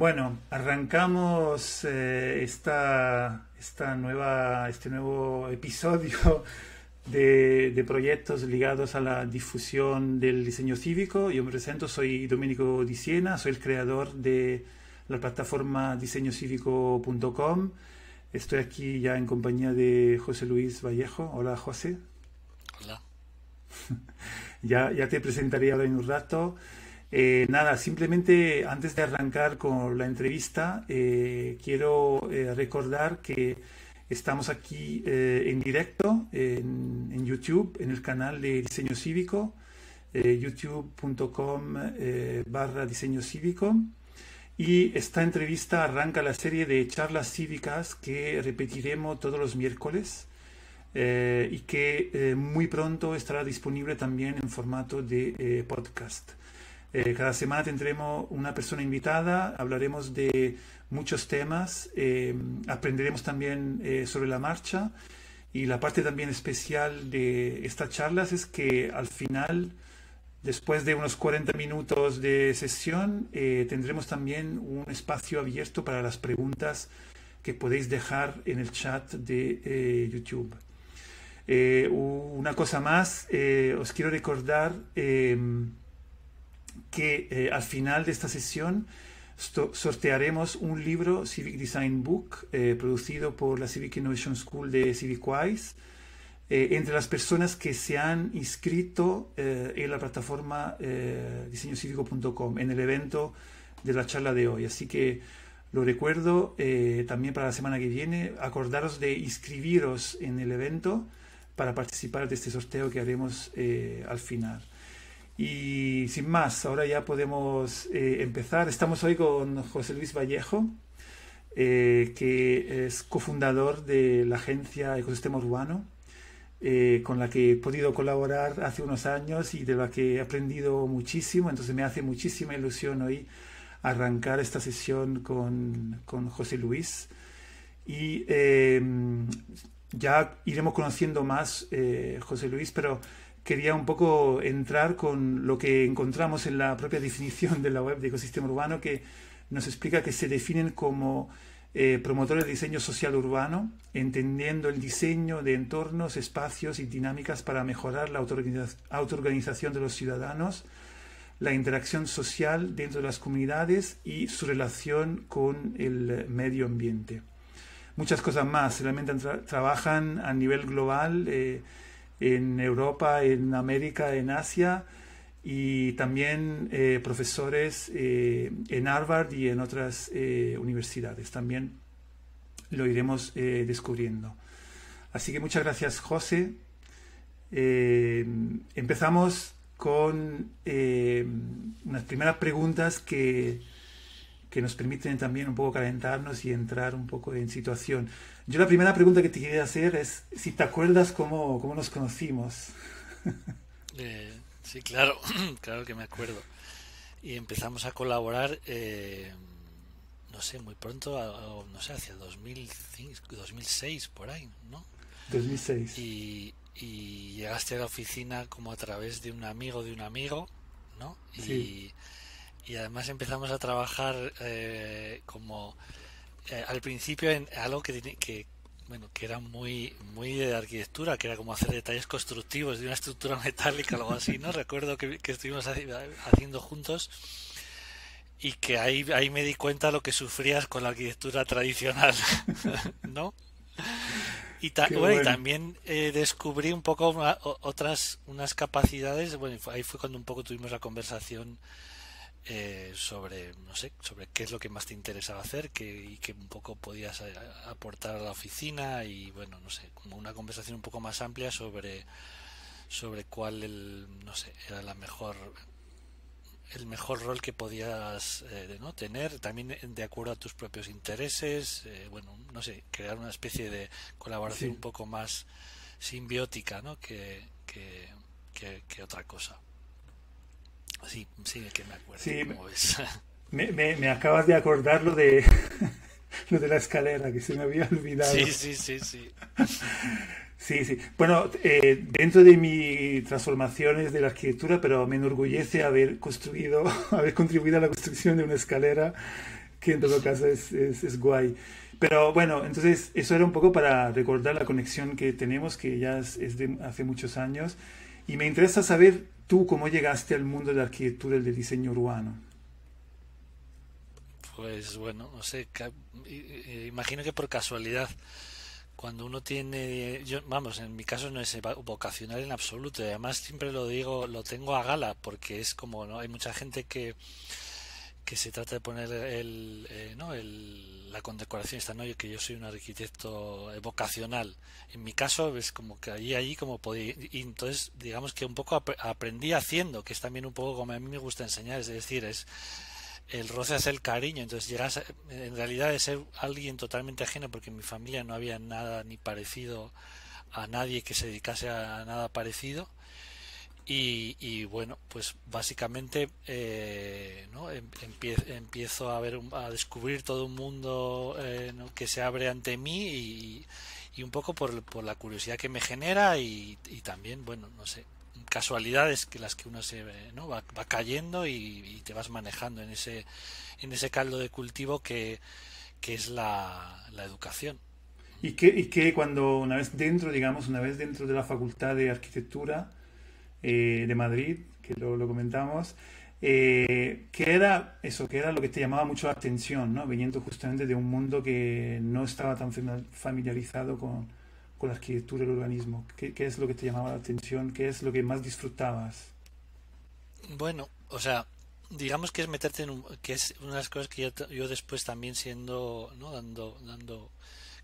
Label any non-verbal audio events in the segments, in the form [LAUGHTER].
Bueno, arrancamos eh, esta, esta nueva, este nuevo episodio [LAUGHS] de, proyectos ligados a la difusión del diseño cívico. Yo me presento, soy Domenico Di Siena, soy el creador de la plataforma diseñocívico.com. Estoy aquí ya en compañía de José Luis Vallejo. Hola, José. Hola. [LAUGHS] ya, ya te presentaré ahora en un rato. Eh, nada, simplemente antes de arrancar con la entrevista, eh, quiero eh, recordar que estamos aquí en directo en, YouTube, en el canal de Diseño Cívico, youtube.com barra diseño cívico. Y esta entrevista arranca la serie de charlas cívicas que repetiremos todos los miércoles y que muy pronto estará disponible también en formato de podcast. Eh, cada semana tendremos una persona invitada, hablaremos de muchos temas, eh, aprenderemos también eh, sobre la marcha y la parte también especial de estas charlas es que al final, después de unos 40 minutos de sesión, tendremos también un espacio abierto para las preguntas que podéis dejar en el chat de YouTube. una cosa más, os quiero recordar que eh, al final de esta sesión sortearemos un libro Civic Design Book eh, producido por la Civic Innovation School de CivicWise eh, entre las personas que se han inscrito en la plataforma diseñocívico.com en el evento de la charla de hoy. Así que lo recuerdo también para la semana que viene, acordaros de inscribiros en el evento para participar de este sorteo que haremos al final. Y sin más, ahora ya podemos eh, empezar. Estamos hoy con José Luis Vallejo, eh, que es cofundador de la agencia Ecosistema Urbano, eh, con la que he podido colaborar hace unos años y de la que he aprendido muchísimo. Entonces me hace muchísima ilusión hoy arrancar esta sesión con, con José Luis. Y ya iremos conociendo más José Luis, pero quería un poco entrar con lo que encontramos en la propia definición de la web de ecosistema urbano, que nos explica que se definen como eh, promotores de diseño social urbano, entendiendo el diseño de entornos, espacios y dinámicas para mejorar la autoorganización de los ciudadanos, la interacción social dentro de las comunidades y su relación con el medio ambiente. Muchas cosas más, realmente trabajan a nivel global. Eh, en Europa, en América, en Asia y también eh, profesores eh, en Harvard y en otras eh, universidades. También lo iremos descubriendo. Así que muchas gracias, José. empezamos con unas primeras preguntas que, que nos permiten también un poco calentarnos y entrar un poco en situación. Yo la primera pregunta que te quería hacer es si te acuerdas cómo, cómo nos conocimos. [LAUGHS] Eh, sí, claro, [CLEARS THROAT] claro que me acuerdo. Y empezamos a colaborar, eh, no sé, muy pronto, no sé, hacia 2005, 2006, por ahí, ¿no? 2006. Y, y llegaste a la oficina como a través de un amigo de un amigo, ¿no? Y, y además empezamos a trabajar eh, como eh, al principio en algo que, que bueno que era muy muy de arquitectura que era como hacer detalles constructivos de una estructura [LAUGHS] metálica o algo así no recuerdo que, estuvimos haciendo juntos y que ahí ahí me di cuenta lo que sufrías con la arquitectura tradicional [LAUGHS] no y, bueno, y también eh, descubrí un poco otras unas capacidades bueno ahí fue cuando un poco tuvimos la conversación eh, sobre no sé sobre qué es lo que más te interesaba hacer que, y que un poco podías eh, aportar a la oficina y bueno no sé como una conversación un poco más amplia sobre sobre cuál el, no sé era la mejor el mejor rol que podías eh, ¿no? tener también de acuerdo a tus propios intereses bueno no sé crear una especie de colaboración un poco más simbiótica ¿no? que, que otra cosa Sí, sí, que me acuerdo. [LAUGHS] Me, me, acabas de acordar lo de, [LAUGHS] lo de la escalera, que se me había olvidado. Sí, sí, sí, sí. Sí, sí. Bueno, eh, dentro de mi transformaciones de la arquitectura, pero me enorgullece haber construido, [LAUGHS] haber contribuido a la construcción de una escalera que en todo caso es, es, guay. Pero bueno, entonces eso era un poco para recordar la conexión que tenemos, que ya es, de hace muchos años. Y me interesa saber tú cómo llegaste al mundo de la arquitectura y del diseño urbano. Pues bueno, no sé, imagino que por casualidad cuando uno tiene, yo, vamos, en mi caso no es vocacional en absoluto, además siempre lo digo, lo tengo a gala, porque es como, ¿no? Hay mucha gente que, que se trata de poner el, eh, ¿no? el, la condecoración esta, ¿no? Yo, que yo soy un arquitecto vocacional. En mi caso es como que allí, allí como podía, y entonces digamos que un poco aprendí haciendo, que es también un poco como a mí me gusta enseñar, es decir, es el roce hace el cariño, entonces llegas en realidad de ser alguien totalmente ajeno porque en mi familia no había nada ni parecido a nadie que se dedicase a nada parecido y, bueno pues básicamente eh, ¿no? Em, empiezo, a ver a descubrir todo un mundo eh, que se abre ante mí y, y un poco por, por, la curiosidad que me genera y, y también bueno no sé casualidades que las que uno se ¿no? va, va cayendo y, te vas manejando en ese en ese caldo de cultivo que, que es la, la educación y que, y que cuando una vez dentro digamos una vez dentro de la facultad de arquitectura eh, de Madrid que lo, comentamos eh, que era eso que era lo que te llamaba mucho la atención no viniendo justamente de un mundo que no estaba tan familiarizado con con la arquitectura del urbanismo? ¿Qué, ¿Qué, es lo que te llamaba la atención? ¿Qué es lo que más disfrutabas? Bueno, o sea, digamos que es meterte en un, que es una de las cosas que yo, yo después también siendo, ¿no? dando, dando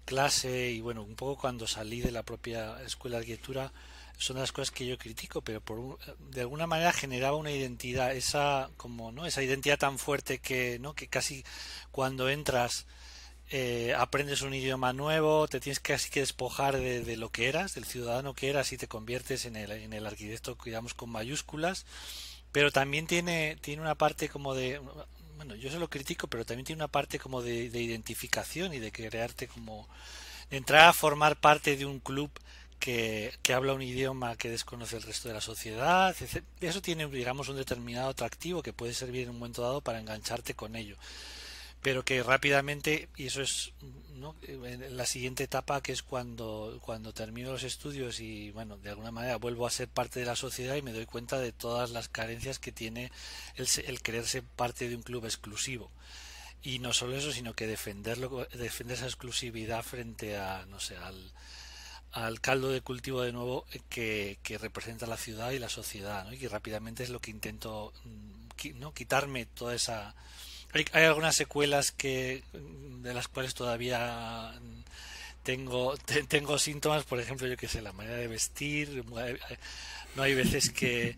clase y bueno, un poco cuando salí de la propia escuela de arquitectura son las cosas que yo critico, pero por de alguna manera generaba una identidad, esa como no, esa identidad tan fuerte que no que casi cuando entras eh, aprendes un idioma nuevo, te tienes casi que despojar de, lo que eras, del ciudadano que eras y te conviertes en el, en el arquitecto, digamos, con mayúsculas, pero también tiene, tiene una parte como de, bueno, yo se lo critico, pero también tiene una parte como de, identificación y de crearte como, entrar a formar parte de un club que, que, habla un idioma que desconoce el resto de la sociedad. Eso tiene, digamos, un determinado atractivo que puede servir en un momento dado para engancharte con ello pero que rápidamente, y eso es ¿no? la siguiente etapa, que es cuando, cuando termino los estudios y, bueno, de alguna manera vuelvo a ser parte de la sociedad y me doy cuenta de todas las carencias que tiene el, el querer ser parte de un club exclusivo. Y no solo eso, sino que defenderlo, defender esa exclusividad frente a, no sé, al, al caldo de cultivo de nuevo que, que representa la ciudad y la sociedad, y rápidamente es lo que intento mm, ¿no? quitarme toda esa hay, algunas secuelas que de las cuales todavía tengo [LAUGHS] tengo síntomas por ejemplo yo que sé la manera de vestir no hay veces que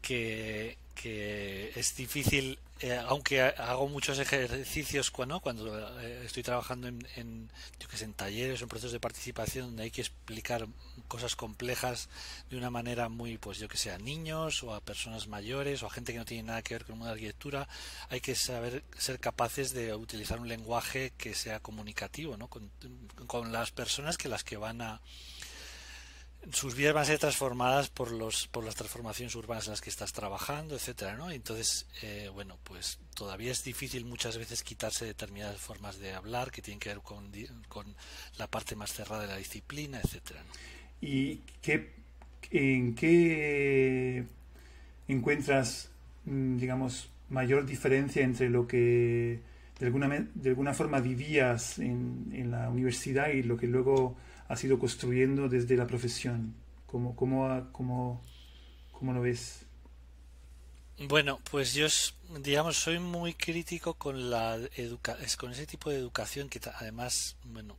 que, que es difícil eh, aunque hago muchos ejercicios cuando, cuando eh, estoy trabajando en, en, yo que sé, en talleres o en procesos de participación donde hay que explicar cosas complejas de una manera muy, pues yo que sé, a niños o a personas mayores o a gente que no tiene nada que ver con una arquitectura, hay que saber ser capaces de utilizar un lenguaje que sea comunicativo ¿no? con, con las personas que las que van a sus vidas van a ser transformadas por los por las transformaciones urbanas en las que estás trabajando etcétera no entonces eh, bueno pues todavía es difícil muchas veces quitarse determinadas formas de hablar que tienen que ver con, con la parte más cerrada de la disciplina etcétera y qué en qué encuentras mm, digamos mayor diferencia entre lo que de alguna de alguna forma vivías en, en la universidad y lo que luego has ido construyendo desde la profesión? ¿Cómo, cómo, cómo, cómo lo ves? Bueno, pues yo, digamos, soy muy crítico con la educa con ese tipo de educación que además, bueno,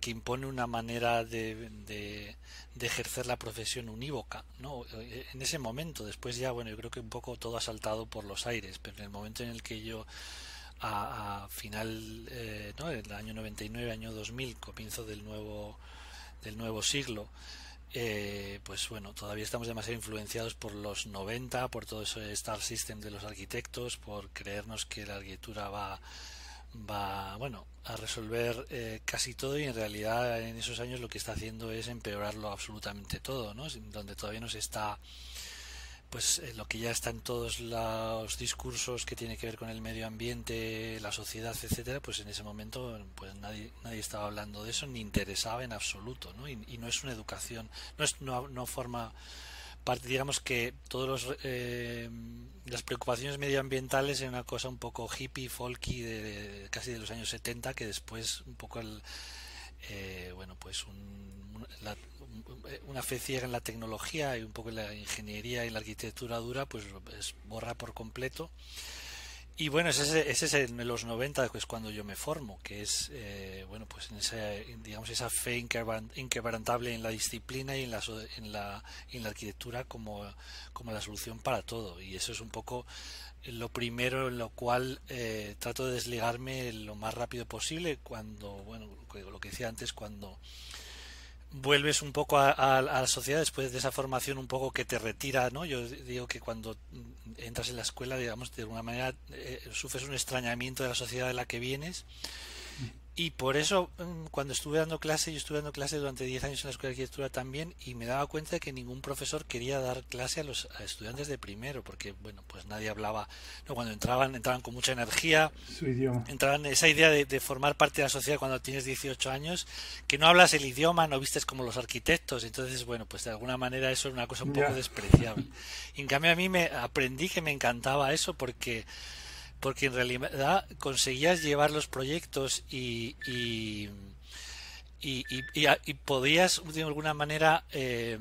que impone una manera de, de, ejercer la profesión unívoca, ¿no? En ese momento, después ya, bueno, yo creo que un poco todo ha saltado por los aires, pero en el momento en el que yo a, final, eh, ¿no? El año 99, año 2000, comienzo del nuevo del nuevo siglo, eh, pues bueno, todavía estamos demasiado influenciados por los 90, por todo ese Star System de los arquitectos, por creernos que la arquitectura va, va bueno, a resolver eh, casi todo y en realidad en esos años lo que está haciendo es empeorarlo absolutamente todo, ¿no? Donde todavía no se está pues lo que ya está en todos los discursos que tiene que ver con el medio ambiente, la sociedad, etcétera, pues en ese momento pues nadie, nadie estaba hablando de eso ni interesaba en absoluto, ¿no? Y, no es una educación, no es no, no forma parte, digamos que todos los eh, las preocupaciones medioambientales en una cosa un poco hippie, folky de, casi de los años 70 que después un poco el eh, bueno pues un, una fe ciega en la tecnología y un poco en la ingeniería y la arquitectura dura, pues es borra por completo. Y bueno, ese, ese es en los 90, pues cuando yo me formo, que es, eh, bueno, pues en esa, digamos, esa fe inquebrantable en la disciplina y en la, en la, en la arquitectura como, como la solución para todo. Y eso es un poco lo primero en lo cual eh, trato de desligarme lo más rápido posible cuando, bueno, lo que decía antes, cuando vuelves un poco a, la sociedad después de esa formación un poco que te retira, ¿no? Yo digo que cuando entras en la escuela, digamos, de alguna manera eh, sufres un extrañamiento de la sociedad de la que vienes y por eso, mm, cuando estuve dando clase, yo estuve dando clase durante 10 años en la escuela de arquitectura también, y me daba cuenta de que ningún profesor quería dar clase a los estudiantes de primero, porque, bueno, pues nadie hablaba. No, cuando entraban, entraban con mucha energía. Su idioma. Entraban esa idea de, formar parte de la sociedad cuando tienes 18 años, que no hablas el idioma, no vistes como los arquitectos. Entonces, bueno, pues de alguna manera eso es una cosa un poco despreciable. en cambio, a mí me aprendí que me encantaba eso porque porque en realidad conseguías llevar los proyectos y, y, y, podías de alguna manera eh,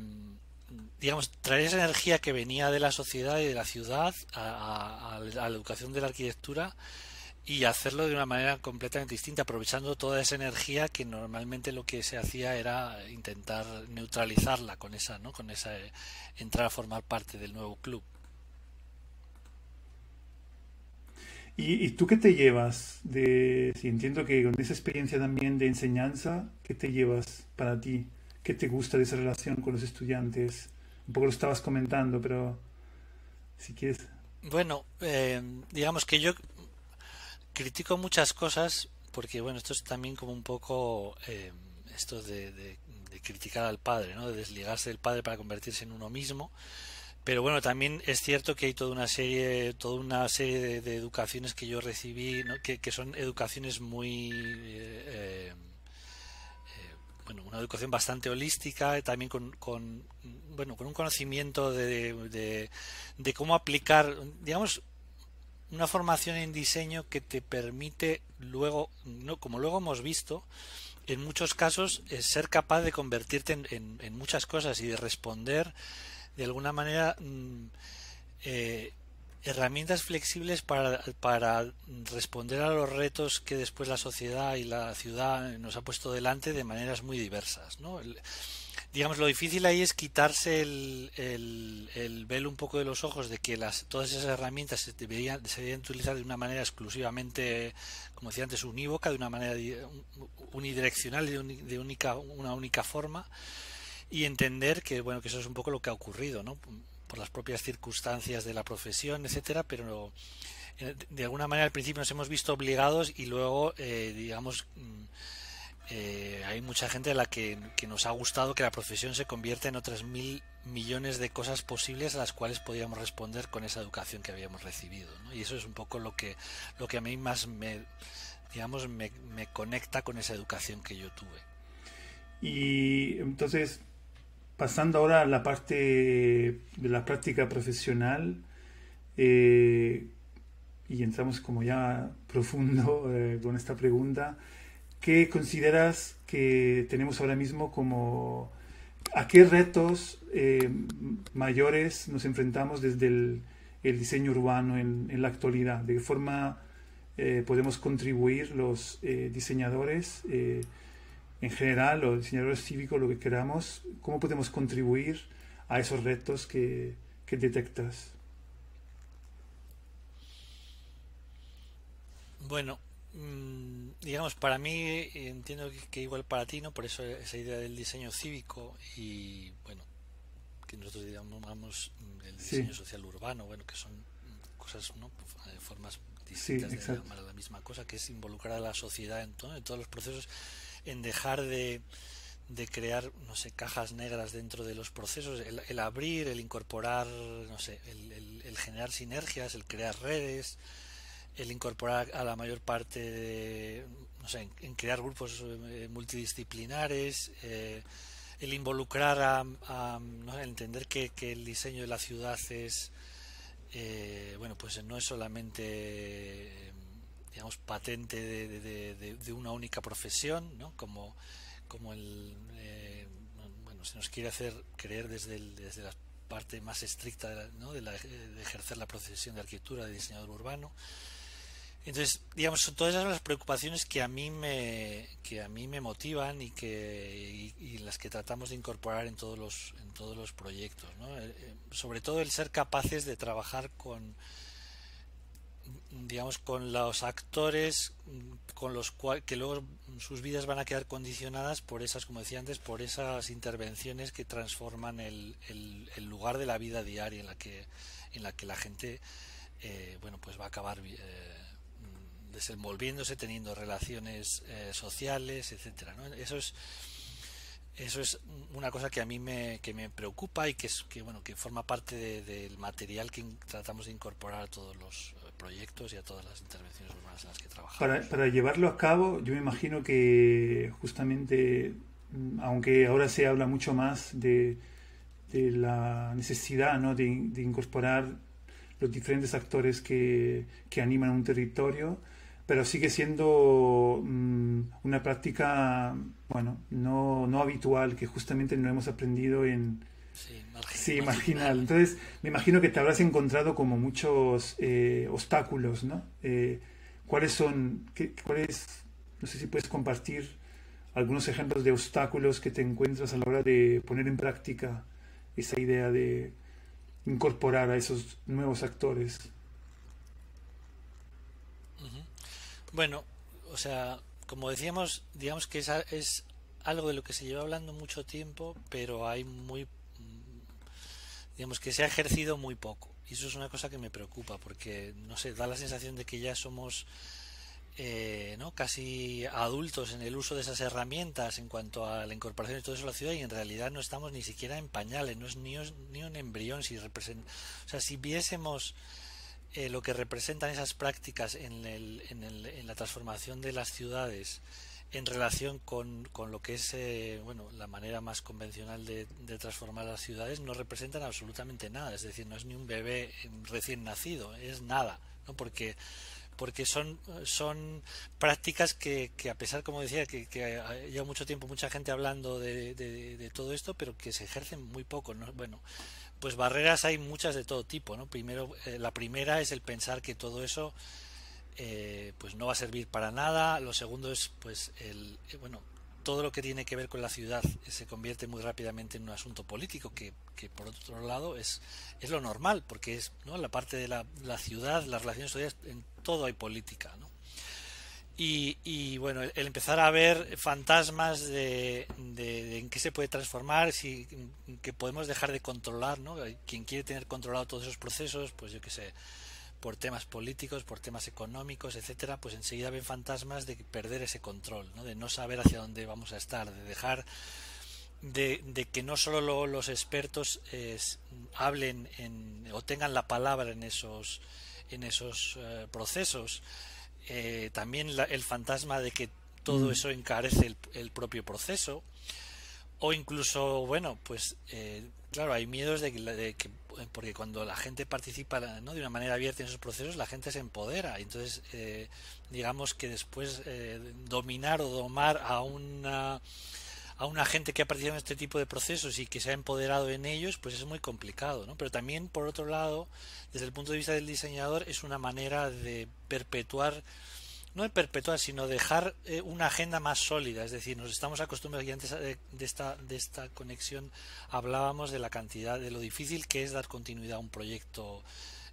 digamos traer esa energía que venía de la sociedad y de la ciudad a, la educación de la arquitectura y hacerlo de una manera completamente distinta, aprovechando toda esa energía que normalmente lo que se hacía era intentar neutralizarla con esa, ¿no? con esa entrar a formar parte del nuevo club. ¿Y, tú qué te llevas de, si entiendo que con esa experiencia también de enseñanza, ¿qué te llevas para ti? ¿Qué te gusta de esa relación con los estudiantes? Un poco lo estabas comentando, pero si quieres. Bueno, eh, digamos que yo critico muchas cosas porque, bueno, esto es también como un poco eh, esto de, de, criticar al padre, ¿no? De desligarse del padre para convertirse en uno mismo. Pero bueno, también es cierto que hay toda una serie, toda una serie de, educaciones que yo recibí, que, son educaciones muy eh, eh, bueno, una educación bastante holística, también con, con, bueno, con un conocimiento de, de, cómo aplicar, digamos, una formación en diseño que te permite luego, no, como luego hemos visto, en muchos casos es ser capaz de convertirte en, en muchas cosas y de responder de alguna manera mm, eh, herramientas flexibles para, para responder a los retos que después la sociedad y la ciudad nos ha puesto delante de maneras muy diversas. ¿no? digamos, lo difícil ahí es quitarse el, el, velo un poco de los ojos de que las, todas esas herramientas se deberían, se deberían utilizar de una manera exclusivamente, como decía antes, unívoca, de una manera unidireccional, de, de única, una única forma y entender que bueno que eso es un poco lo que ha ocurrido no por las propias circunstancias de la profesión etcétera pero eh, de alguna manera al principio nos hemos visto obligados y luego eh, digamos mm, eh, hay mucha gente a la que, nos ha gustado que la profesión se convierta en otras mil millones de cosas posibles a las cuales podíamos responder con esa educación que habíamos recibido ¿no? y eso es un poco lo que lo que a mí más me digamos me, me conecta con esa educación que yo tuve y entonces Pasando ahora a la parte de la práctica profesional, eh, y entramos como ya profundo eh, con esta pregunta, ¿qué consideras que tenemos ahora mismo como, a qué retos eh, mayores nos enfrentamos desde el, diseño urbano en, en, la actualidad? ¿De qué forma podemos contribuir los diseñadores? En general, los diseñadores cívicos, lo que queramos, cómo podemos contribuir a esos retos que, detectas. Bueno, mm, digamos, para mí entiendo que, igual para ti, ¿no? Por eso esa idea del diseño cívico y, bueno, que nosotros llamamos el diseño social urbano, bueno, que son cosas, ¿no? Formas distintas de llamar la misma cosa, que es involucrar a la sociedad en, todo, en todos los procesos en dejar de, de crear, no sé, cajas negras dentro de los procesos, el, abrir, el incorporar, no sé, el, generar sinergias, el crear redes, el incorporar a la mayor parte de, no sé, en, crear grupos eh, multidisciplinares, eh, el involucrar a, no entender que, el diseño de la ciudad es, eh, bueno, pues no es solamente, digamos, patente de, de una única profesión, ¿no? Como como el eh, bueno se nos quiere hacer creer desde desde la parte más estricta de, ¿no? de, ejercer la profesión de arquitectura de diseñador urbano entonces digamos son todas esas las preocupaciones que a mí me que a mí me motivan y que y, las que tratamos de incorporar en todos los en todos los proyectos ¿no? Eh, eh, sobre todo el ser capaces de trabajar con digamos con los actores con los cuales que luego sus vidas van a quedar condicionadas por esas como decía antes por esas intervenciones que transforman el, el, lugar de la vida diaria en la que en la que la gente eh, bueno pues va a acabar eh, desenvolviéndose teniendo relaciones eh, sociales etcétera ¿no? eso es eso es una cosa que a mí me, que me preocupa y que es que bueno que forma parte del material que tratamos de incorporar a todos los proyectos y a todas las intervenciones urbanas en las que trabajamos. Para, para llevarlo a cabo, yo me imagino que justamente, mm, aunque ahora se habla mucho más de, de la necesidad ¿no? de, de, incorporar los diferentes actores que, que, animan un territorio, pero sigue siendo mm, una práctica, bueno, no, no habitual, que justamente no hemos aprendido en, Sí, marginal. Entonces, me imagino que te habrás encontrado como muchos eh, obstáculos, ¿no? Eh, ¿Cuáles son, qué, cuáles, no sé si puedes compartir algunos ejemplos de obstáculos que te encuentras a la hora de poner en práctica esa idea de incorporar a esos nuevos actores? Bueno, o sea, como decíamos, digamos que es, es algo de lo que se lleva hablando mucho tiempo, pero hay muy digamos que se ha ejercido muy poco y eso es una cosa que me preocupa porque no sé da la sensación de que ya somos eh, ¿no? casi adultos en el uso de esas herramientas en cuanto a la incorporación de todo eso a la ciudad y en realidad no estamos ni siquiera en pañales no es ni, ni un embrión si representa o sea si viésemos eh, lo que representan esas prácticas en, el, en, el, en la transformación de las ciudades en relación con, con lo que es eh, bueno la manera más convencional de, transformar las ciudades no representan absolutamente nada es decir no es ni un bebé recién nacido es nada ¿no? porque porque son son prácticas que, que a pesar como decía que, que, lleva mucho tiempo mucha gente hablando de, de, todo esto pero que se ejercen muy poco ¿no? bueno pues barreras hay muchas de todo tipo no primero eh, la primera es el pensar que todo eso eh, pues no va a servir para nada. Lo segundo es, pues, el, eh, bueno, todo lo que tiene que ver con la ciudad se convierte muy rápidamente en un asunto político que, que por otro lado es, es lo normal porque es ¿no? la parte de la, la ciudad, las relaciones sociales, en todo hay política. ¿no? Y, y, bueno, el, empezar a ver fantasmas de, de, en qué se puede transformar, si que podemos dejar de controlar, ¿no? Quien quiere tener controlado todos esos procesos, pues yo qué sé, por temas políticos, por temas económicos, etcétera, pues enseguida ven fantasmas de perder ese control, ¿no? de no saber hacia dónde vamos a estar, de dejar de, de que no solo los expertos hablen en, o tengan la palabra en esos en esos eh, procesos, eh, también el fantasma de que todo mm. eso encarece el, el, propio proceso o incluso bueno pues eh, claro hay miedos de que, de que porque cuando la gente participa ¿no? de una manera abierta en esos procesos, la gente se empodera. Entonces, eh, digamos que después eh, dominar o domar a una a una gente que ha participado en este tipo de procesos y que se ha empoderado en ellos, pues es muy complicado, ¿no? Pero también, por otro lado, desde el punto de vista del diseñador, es una manera de perpetuar no de perpetuar, sino dejar eh, una agenda más sólida. Es decir, nos estamos acostumbrados, y antes de, esta, de esta conexión hablábamos de la cantidad, de lo difícil que es dar continuidad a un proyecto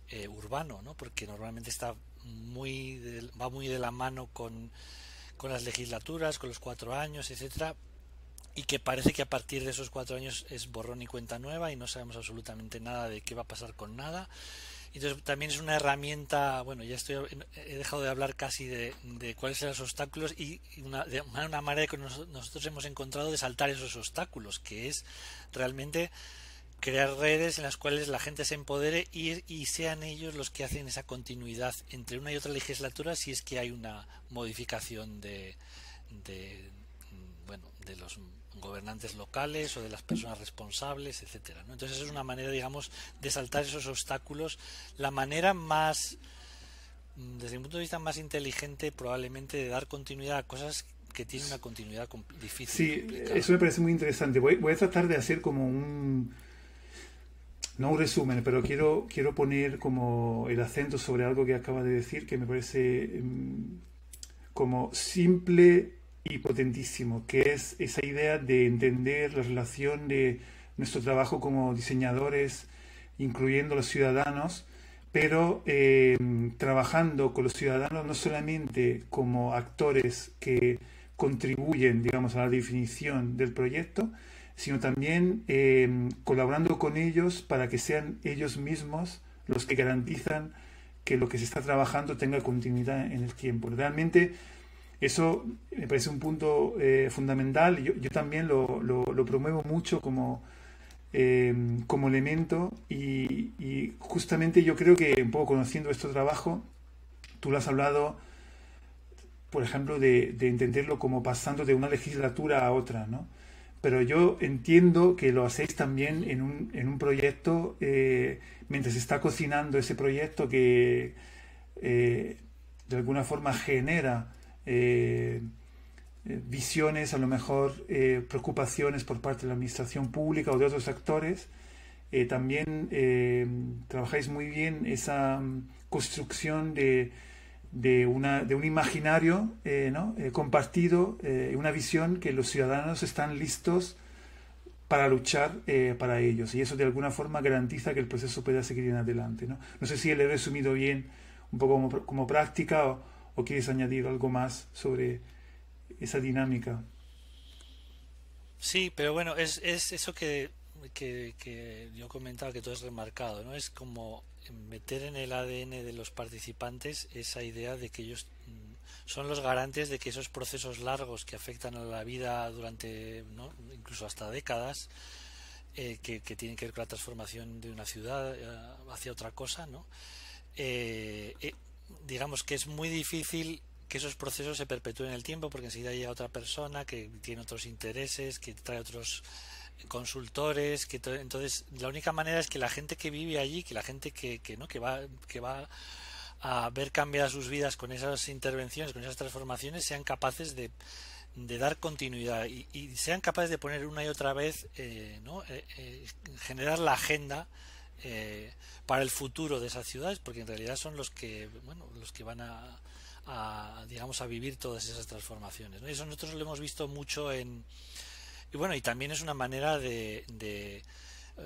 eh, urbano, ¿no? porque normalmente está muy va muy de la mano con, con las legislaturas, con los cuatro años, etcétera, y que parece que a partir de esos cuatro años es borrón y cuenta nueva y no sabemos absolutamente nada de qué va a pasar con nada Entonces también es una herramienta, bueno, ya estoy, he dejado de hablar casi de, cuáles son los obstáculos y una, de una manera que nosotros hemos encontrado de saltar esos obstáculos, que es realmente crear redes en las cuales la gente se empodere y, y, sean ellos los que hacen esa continuidad entre una y otra legislatura si es que hay una modificación de, de bueno de los gobernantes locales o de las personas responsables, etcétera. ¿no? Entonces es una manera, digamos, de saltar esos obstáculos. La manera más, desde mi punto de vista, más inteligente probablemente de dar continuidad a cosas que tienen una continuidad difícil. Sí, eso me parece muy interesante. Voy, voy a tratar de hacer como un no un resumen, pero quiero, quiero poner como el acento sobre algo que acaba de decir que me parece em, como simple y potentísimo, que es esa idea de entender la relación de nuestro trabajo como diseñadores, incluyendo los ciudadanos, pero em, trabajando con los ciudadanos no solamente como actores que contribuyen, digamos, a la definición del proyecto, sino también em, colaborando con ellos para que sean ellos mismos los que garantizan que lo que se está trabajando tenga continuidad en el tiempo. Realmente eso me parece un punto eh, fundamental. Yo, yo también lo, lo, promuevo mucho como, em, como elemento y, justamente yo creo que un poco conociendo este trabajo, tú lo has hablado, por ejemplo, de, de entenderlo como pasando de una legislatura a otra, ¿no? Pero yo entiendo que lo hacéis también en un, en un proyecto, eh, mientras se está cocinando ese proyecto que eh, de alguna forma genera eh, eh, visiones, a lo mejor eh, preocupaciones por parte de la administración pública o de otros actores. también trabajáis muy bien esa mm, construcción de, de, una, de un imaginario ¿no? compartido, una visión que los ciudadanos están listos para luchar para ellos. Y eso de alguna forma garantiza que el proceso pueda seguir en adelante. No, no sé si le he resumido bien un poco como, como práctica o, ¿O quieres añadir algo más sobre esa dinámica? Sí, pero bueno, es, es eso que, que, yo comentaba que tú has remarcado, ¿no? Es como meter en el ADN de los participantes esa idea de que ellos mm, son los garantes de que esos procesos largos que afectan a la vida durante, incluso hasta décadas, eh, que, tienen que ver con la transformación de una ciudad eh, hacia otra cosa, ¿no? Eh, digamos que es muy difícil que esos procesos se perpetúen en el tiempo porque enseguida llega otra persona que tiene otros intereses, que trae otros consultores, que entonces la única manera es que la gente que vive allí, que la gente que, que no que va que va a ver cambiar sus vidas con esas intervenciones, con esas transformaciones, sean capaces de, de dar continuidad y, sean capaces de poner una y otra vez, eh, ¿no? Eh, eh, generar la agenda eh, para el futuro de esas ciudades, porque en realidad son los que, bueno, los que van a, digamos, a vivir todas esas transformaciones. ¿no? Eso nosotros lo hemos visto mucho en, y bueno, y también es una manera de, de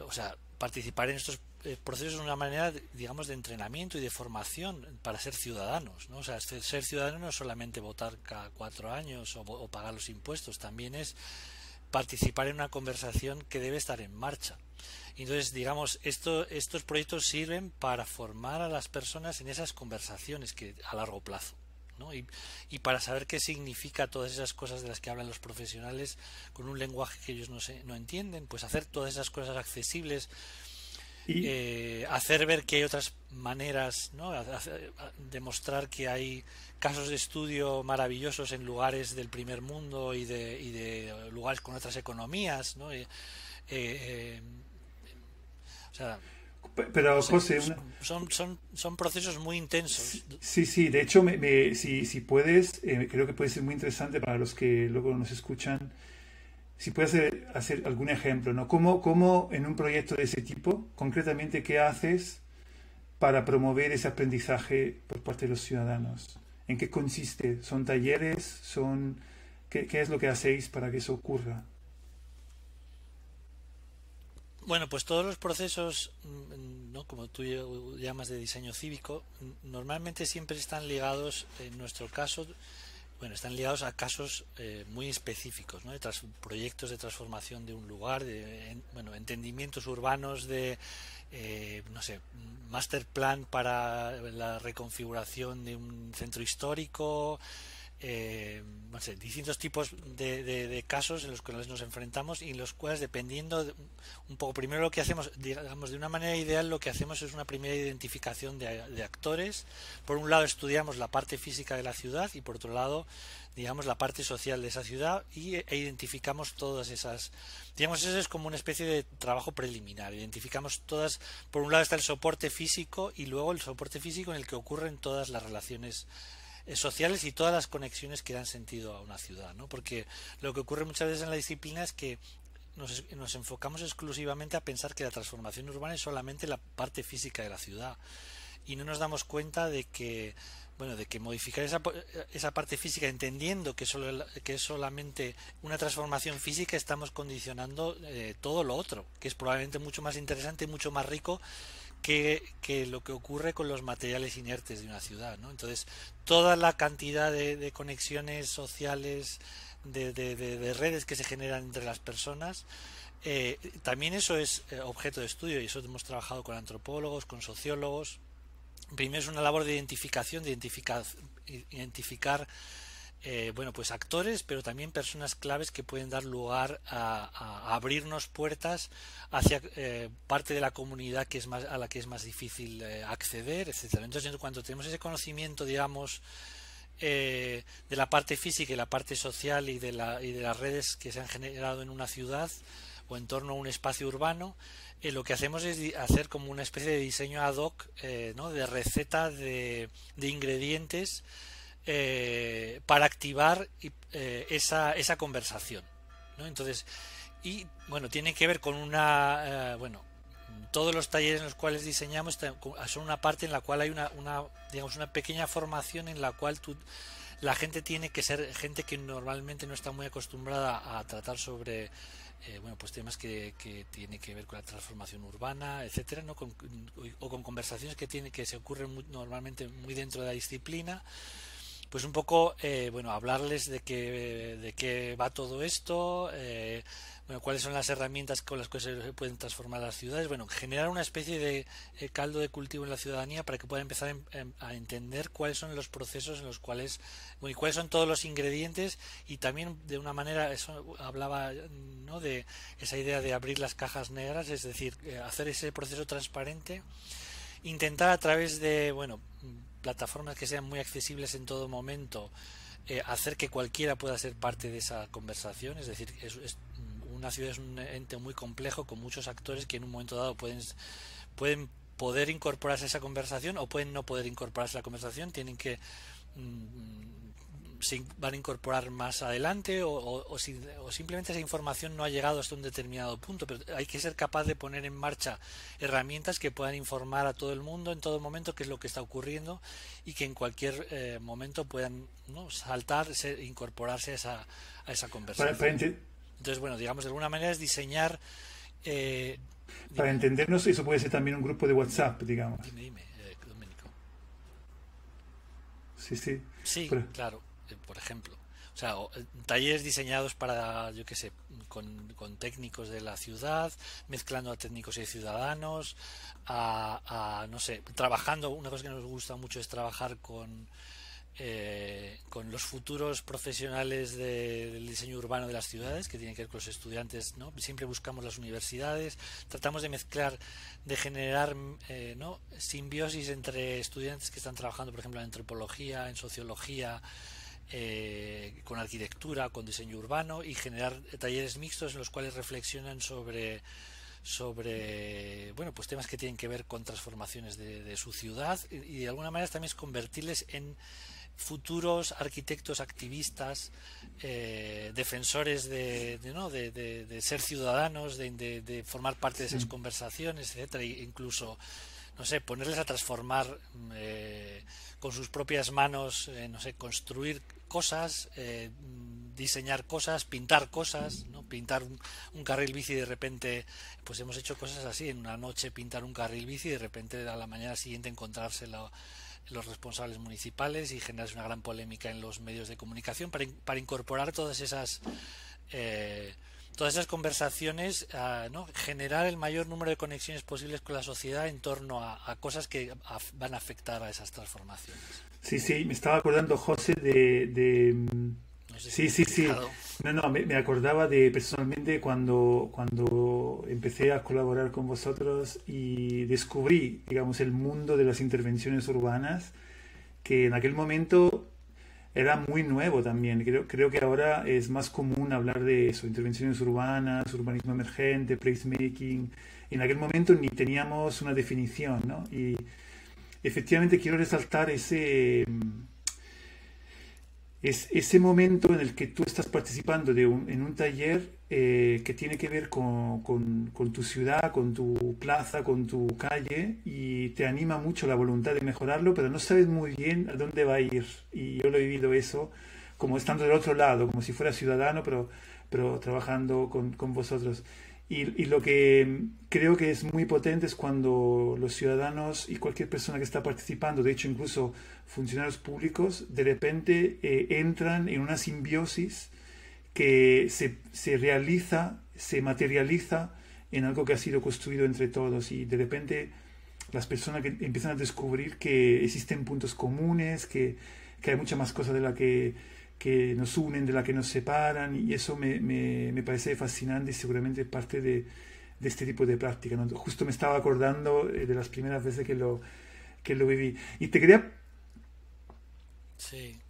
o sea, participar en estos eh, procesos es una manera, digamos, de entrenamiento y de formación para ser ciudadanos, ¿no? O sea, ser ciudadano no es solamente votar cada cuatro años o, o pagar los impuestos, también es participar en una conversación que debe estar en marcha. Entonces, digamos, esto, estos proyectos sirven para formar a las personas en esas conversaciones que a largo plazo. ¿no? Y, y, para saber qué significa todas esas cosas de las que hablan los profesionales con un lenguaje que ellos no, se, no entienden, pues hacer todas esas cosas accesibles, y... eh, hacer ver que hay otras maneras, ¿no? demostrar que hay casos de estudio maravillosos en lugares del primer mundo y de, y de lugares con otras economías, ¿no? Eh, eh, pero José, son, son, son, procesos muy intensos. Sí, sí, de hecho, me, si, si, puedes, eh, creo que puede ser muy interesante para los que luego nos escuchan, si puedes hacer, algún ejemplo, ¿no? ¿Cómo, ¿Cómo, en un proyecto de ese tipo, concretamente, qué haces para promover ese aprendizaje por parte de los ciudadanos? ¿En qué consiste? ¿Son talleres? ¿Son qué, qué es lo que hacéis para que eso ocurra? Bueno, pues todos los procesos, mm, ¿no? como tú llamas de diseño cívico, normalmente siempre están ligados, en nuestro caso, bueno, están ligados a casos eh, muy específicos, ¿no? de proyectos de transformación de un lugar, de bueno, entendimientos urbanos de, eh, no sé, master plan para la reconfiguración de un centro histórico, eh, distintos tipos de, casos en los cuales nos enfrentamos y en los cuales dependiendo un poco primero lo que hacemos digamos de una manera ideal lo que hacemos es una primera identificación de, actores. Por un lado estudiamos la parte física de la ciudad y por otro lado digamos la parte social de esa ciudad y, e identificamos todas esas digamos eso es como una especie de trabajo preliminar. Identificamos todas por un lado está el soporte físico y luego el soporte físico en el que ocurren todas las relaciones sociales y todas las conexiones que dan sentido a una ciudad, ¿no? Porque lo que ocurre muchas veces en la disciplina es que nos, nos, enfocamos exclusivamente a pensar que la transformación urbana es solamente la parte física de la ciudad y no nos damos cuenta de que bueno de que modificar esa, esa parte física entendiendo que, solo, es solamente una transformación física estamos condicionando eh, todo lo otro que es probablemente mucho más interesante y mucho más rico que, lo que ocurre con los materiales inertes de una ciudad. ¿no? Entonces, toda la cantidad de, conexiones sociales, de, redes que se generan entre las personas, eh, también eso es eh, objeto de estudio y eso hemos trabajado con antropólogos, con sociólogos. Primero es una labor de identificación, de identificar, identificar eh, bueno, pues actores, pero también personas claves que pueden dar lugar a, abrirnos puertas hacia eh, parte de la comunidad que es más, a la que es más difícil eh, acceder, etcétera. Entonces, cuando tenemos ese conocimiento, digamos, de la parte física y la parte social y de, la, y de las redes que se han generado en una ciudad o en torno a un espacio urbano, lo que hacemos es hacer como una especie de diseño ad hoc, ¿no? de receta de ingredientes eh, para activar eh, esa, esa conversación. ¿no? Entonces, y bueno, tiene que ver con una, eh, bueno, todos los talleres en los cuales diseñamos son una parte en la cual hay una, una digamos, una pequeña formación en la cual tú, la gente tiene que ser gente que normalmente no está muy acostumbrada a tratar sobre bueno pues temas que, que tiene que ver con la transformación urbana etcétera no o con conversaciones que tiene que se ocurren normalmente muy dentro de la disciplina pues un poco, eh, bueno, hablarles de qué, de qué va todo esto, eh, bueno, cuáles son las herramientas con las que se pueden transformar las ciudades, bueno, generar una especie de eh, caldo de cultivo en la ciudadanía para que puedan empezar a entender cuáles son los procesos en los cuales, bueno, y cuáles son todos los ingredientes y también de una manera, eso hablaba, ¿no?, de esa idea de abrir las cajas negras, es decir, hacer ese proceso transparente, intentar a través de, bueno, plataformas que sean muy accesibles en todo momento, eh, hacer que cualquiera pueda ser parte de esa conversación. Es decir, es, una ciudad es un ente muy complejo con muchos actores que en un momento dado pueden, pueden poder incorporarse a esa conversación o pueden no poder incorporarse a la conversación. Tienen que mm, se van a incorporar más adelante o, o, simplemente esa información no ha llegado hasta un determinado punto, pero hay que ser capaz de poner en marcha herramientas que puedan informar a todo el mundo en todo momento qué es lo que está ocurriendo y que en cualquier eh, momento puedan ¿no? saltar, incorporarse a esa, a esa conversación. Entonces, bueno, digamos, de alguna manera es diseñar... Eh, para entendernos, eso puede ser también un grupo de WhatsApp, digamos. Dime, dime, eh, Domenico. Sí, sí. Sí, claro por ejemplo. O sea, eh, talleres diseñados para, yo qué sé, con, técnicos de la ciudad, mezclando a técnicos y ciudadanos, a, no sé, trabajando, una cosa que nos gusta mucho es trabajar con, eh, con los futuros profesionales del diseño urbano de las ciudades, que tienen que ver con los estudiantes, ¿no? Siempre buscamos las universidades, tratamos de mezclar, de generar eh, ¿no? simbiosis entre estudiantes que están trabajando, por ejemplo, en antropología, en sociología, eh, con arquitectura, con diseño urbano y generar talleres mixtos en los cuales reflexionan sobre sobre bueno pues temas que tienen que ver con transformaciones de, su ciudad y, de alguna manera también es convertirles en futuros arquitectos activistas eh, defensores de, ¿no? de, ser ciudadanos de, formar parte de esas conversaciones etcétera e incluso no sé ponerles a transformar eh, con sus propias manos no sé construir cosas, eh, diseñar cosas, pintar cosas, ¿no? pintar un, carril bici de repente, pues hemos hecho cosas así, en una noche pintar un carril bici y de repente a la mañana siguiente encontrárselo los responsables municipales y generas una gran polémica en los medios de comunicación para, para incorporar todas esas eh, todas esas conversaciones, ¿no? generar el mayor número de conexiones posibles con la sociedad en torno a, cosas que van a afectar a esas transformaciones. Sí, sí, me estaba acordando, José, de... sí, sí, sí. No, no, me, acordaba de personalmente cuando, cuando empecé a colaborar con vosotros y descubrí, digamos, el mundo de las intervenciones urbanas, que en aquel momento era muy nuevo también. Creo, creo que ahora es más común hablar de eso, intervenciones urbanas, urbanismo emergente, placemaking. En aquel momento ni teníamos una definición, ¿no? Y efectivamente quiero resaltar ese es ese momento en el que tú estás participando de en un taller eh, que tiene que ver con, tu ciudad, con tu plaza, con tu calle y te anima mucho la voluntad de mejorarlo, pero no sabes muy bien a dónde va a ir. Y yo lo he vivido eso como estando del otro lado, como si fuera ciudadano, pero, trabajando con, vosotros. Y, lo que creo que es muy potente es cuando los ciudadanos y cualquier persona que está participando, de hecho incluso funcionarios públicos, de repente eh, entran en una simbiosis que se, se, realiza, se materializa en algo que ha sido construido entre todos y de repente las personas que empiezan a descubrir que existen puntos comunes, que, que hay mucha más cosas de la que que nos unen, de la que nos separan, y eso me, me, parece fascinante y seguramente parte de, de este tipo de práctica. Justo me estaba acordando eh, de las primeras veces que lo, que lo viví. Y te quería... Sí.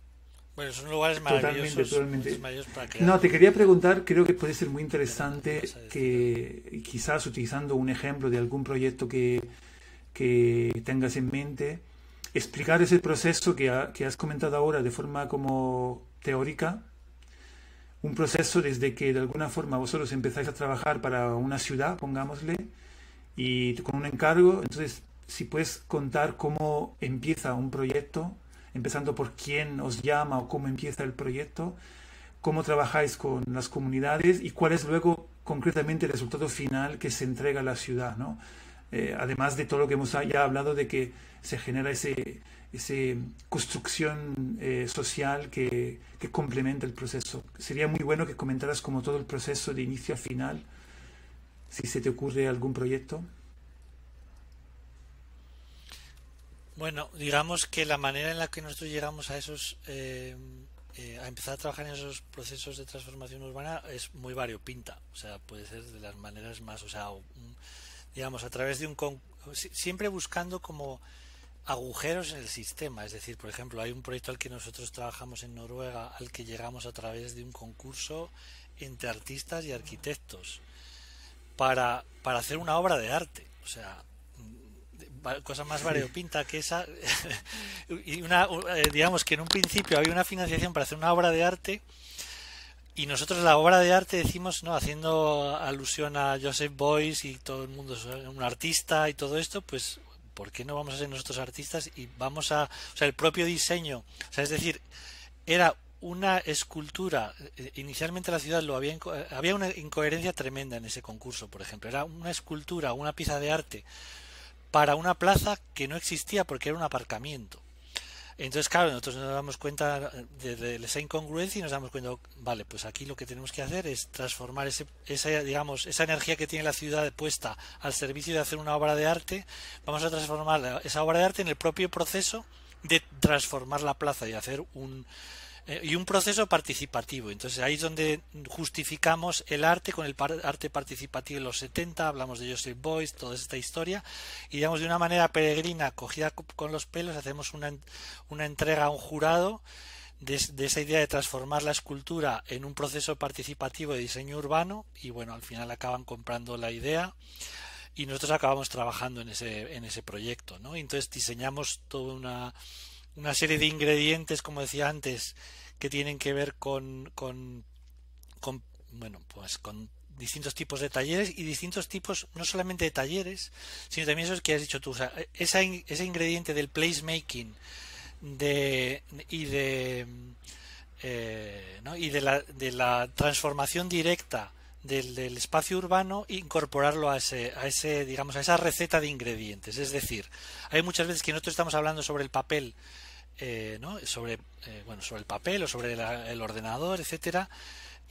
Bueno, son lugares maravillosos. Totalmente, totalmente. No, te quería preguntar, creo que puede ser muy interesante que quizás utilizando un ejemplo de algún proyecto que, que tengas en mente, explicar ese proceso que, que has comentado ahora de forma como teórica, un proceso desde que de alguna forma vosotros empezáis a trabajar para una ciudad, pongámosle, y con un encargo, entonces si puedes contar cómo empieza un proyecto, empezando por quién os llama o cómo empieza el proyecto, cómo trabajáis con las comunidades y cuál es luego concretamente el resultado final que se entrega a la ciudad, ¿no? Eh, además de todo lo que hemos ya hablado de que se genera ese, esa construcción eh, social que, que, complementa el proceso. Sería muy bueno que comentaras como todo el proceso de inicio a final, si se te ocurre algún proyecto. Bueno, digamos que la manera en la que nosotros llegamos a esos eh, eh, a empezar a trabajar en esos procesos de transformación urbana es muy variopinta, o sea, puede ser de las maneras más, o sea, digamos a través de un siempre buscando como agujeros en el sistema. Es decir, por ejemplo, hay un proyecto al que nosotros trabajamos en Noruega, al que llegamos a través de un concurso entre artistas y arquitectos para, para hacer una obra de arte. O sea, cosa más variopinta que esa. [LAUGHS] y una, eh, digamos que en un principio había una financiación para hacer una obra de arte. Y nosotros la obra de arte decimos, no, haciendo alusión a Joseph Beuys y todo el mundo es un artista y todo esto, pues ¿por qué no vamos a ser nosotros artistas y vamos a, o sea, el propio diseño, o sea, es decir, era una escultura, eh, inicialmente la ciudad lo había, había una incoherencia tremenda en ese concurso, por ejemplo, era una escultura, una pieza de arte para una plaza que no existía porque era un aparcamiento. Entonces, claro, nosotros nos damos cuenta de, esa incongruencia y nos damos cuenta, vale, pues aquí lo que tenemos que hacer es transformar ese, esa, digamos, esa energía que tiene la ciudad puesta al servicio de hacer una obra de arte, vamos a transformar esa obra de arte en el propio proceso de transformar la plaza y hacer un, eh, y un proceso participativo. Entonces ahí es donde justificamos el arte con el arte participativo de los 70, hablamos de Joseph Boyce, toda esta historia, y digamos de una manera peregrina, cogida con los pelos, hacemos una, una entrega a un jurado de, esa idea de transformar la escultura en un proceso participativo de diseño urbano, y bueno, al final acaban comprando la idea y nosotros acabamos trabajando en ese, en ese proyecto, ¿no? Entonces diseñamos toda una una serie de ingredientes, como decía antes, que tienen que ver con, con, bueno, pues con distintos tipos de talleres y distintos tipos, no solamente de talleres, sino también eso que has dicho tú, o sea, ese ingrediente del placemaking de, y de eh, ¿no? y de la, de la transformación directa del, espacio urbano incorporarlo a ese, a ese, digamos, a esa receta de ingredientes. Es decir, hay muchas veces que nosotros estamos hablando sobre el papel, eh, ¿no? sobre, eh, bueno, sobre el papel o sobre el ordenador, etcétera,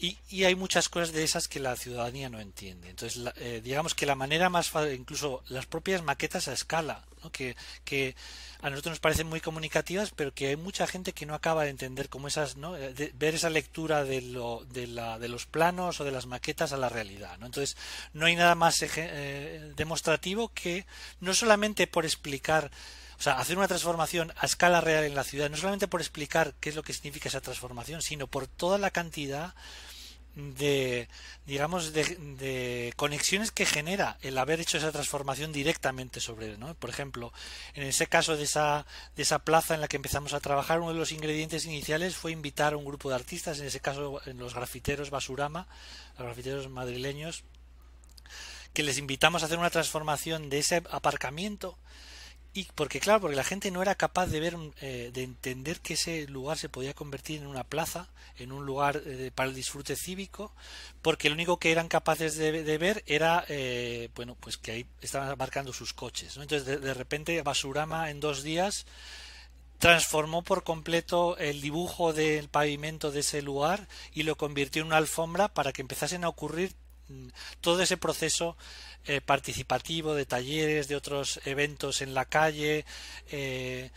y, y, hay muchas cosas de esas que la ciudadanía no entiende. Entonces, eh, digamos que la manera más fácil, incluso las propias maquetas a escala, ¿no? que, que a nosotros nos parecen muy comunicativas, pero que hay mucha gente que no acaba de entender cómo esas, ¿no? De, ver esa lectura de, lo, de, la, de, los planos o de las maquetas a la realidad. ¿no? Entonces, no hay nada más eh, demostrativo que no solamente por explicar o sea, hacer una transformación a escala real en la ciudad, no solamente por explicar qué es lo que significa esa transformación, sino por toda la cantidad de digamos de, conexiones que genera el haber hecho esa transformación directamente sobre él ¿no? por ejemplo en ese caso de esa de esa plaza en la que empezamos a trabajar uno de los ingredientes iniciales fue invitar a un grupo de artistas en ese caso en los grafiteros Basurama los grafiteros madrileños que les invitamos a hacer una transformación de ese aparcamiento y porque claro, porque la gente no era capaz de ver, eh, de entender que ese lugar se podía convertir en una plaza, en un lugar eh, para el disfrute cívico, porque lo único que eran capaces de, ver era, eh, bueno, pues que ahí estaban marcando sus coches. Entonces, de, de, repente, Basurama en dos días transformó por completo el dibujo del pavimento de ese lugar y lo convirtió en una alfombra para que empezasen a ocurrir mm, todo ese proceso eh, participativo de talleres, de otros eventos en la calle, eh,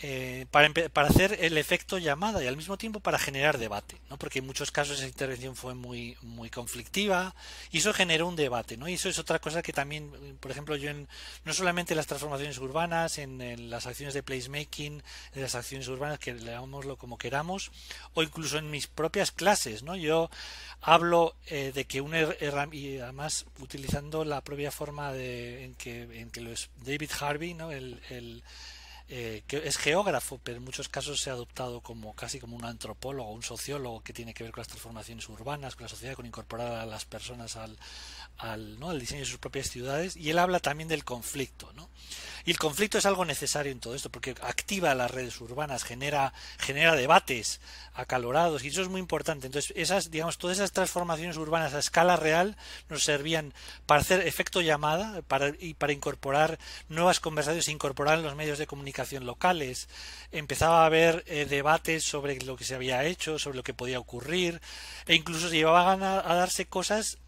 eh, para, para, hacer el efecto llamada y al mismo tiempo para generar debate, ¿no? porque en muchos casos esa intervención fue muy, muy conflictiva y eso generó un debate. ¿no? Y eso es otra cosa que también, por ejemplo, yo en, no solamente en las transformaciones urbanas, en, las acciones de placemaking, en las acciones urbanas, que leámoslo como queramos, o incluso en mis propias clases. ¿no? Yo hablo eh, de que un y además utilizando la propia forma de, en, que, en que lo es David Harvey, ¿no? el eh, que es geógrafo, pero en muchos casos se ha adoptado como casi como un antropólogo, un sociólogo que tiene que ver con las transformaciones urbanas, con la sociedad, con incorporar a las personas al, al, ¿no? al diseño de sus propias ciudades. Y él habla también del conflicto, ¿no? Y el conflicto es algo necesario en todo esto porque activa las redes urbanas, genera, genera debates acalorados y eso es muy importante. Entonces, esas, digamos, todas esas transformaciones urbanas a escala real nos servían para hacer efecto llamada para, y para incorporar nuevas conversaciones, incorporar en los medios de comunicación locales. Empezaba a haber eh, debates sobre lo que se había hecho, sobre lo que podía ocurrir e incluso se llevaban a darse cosas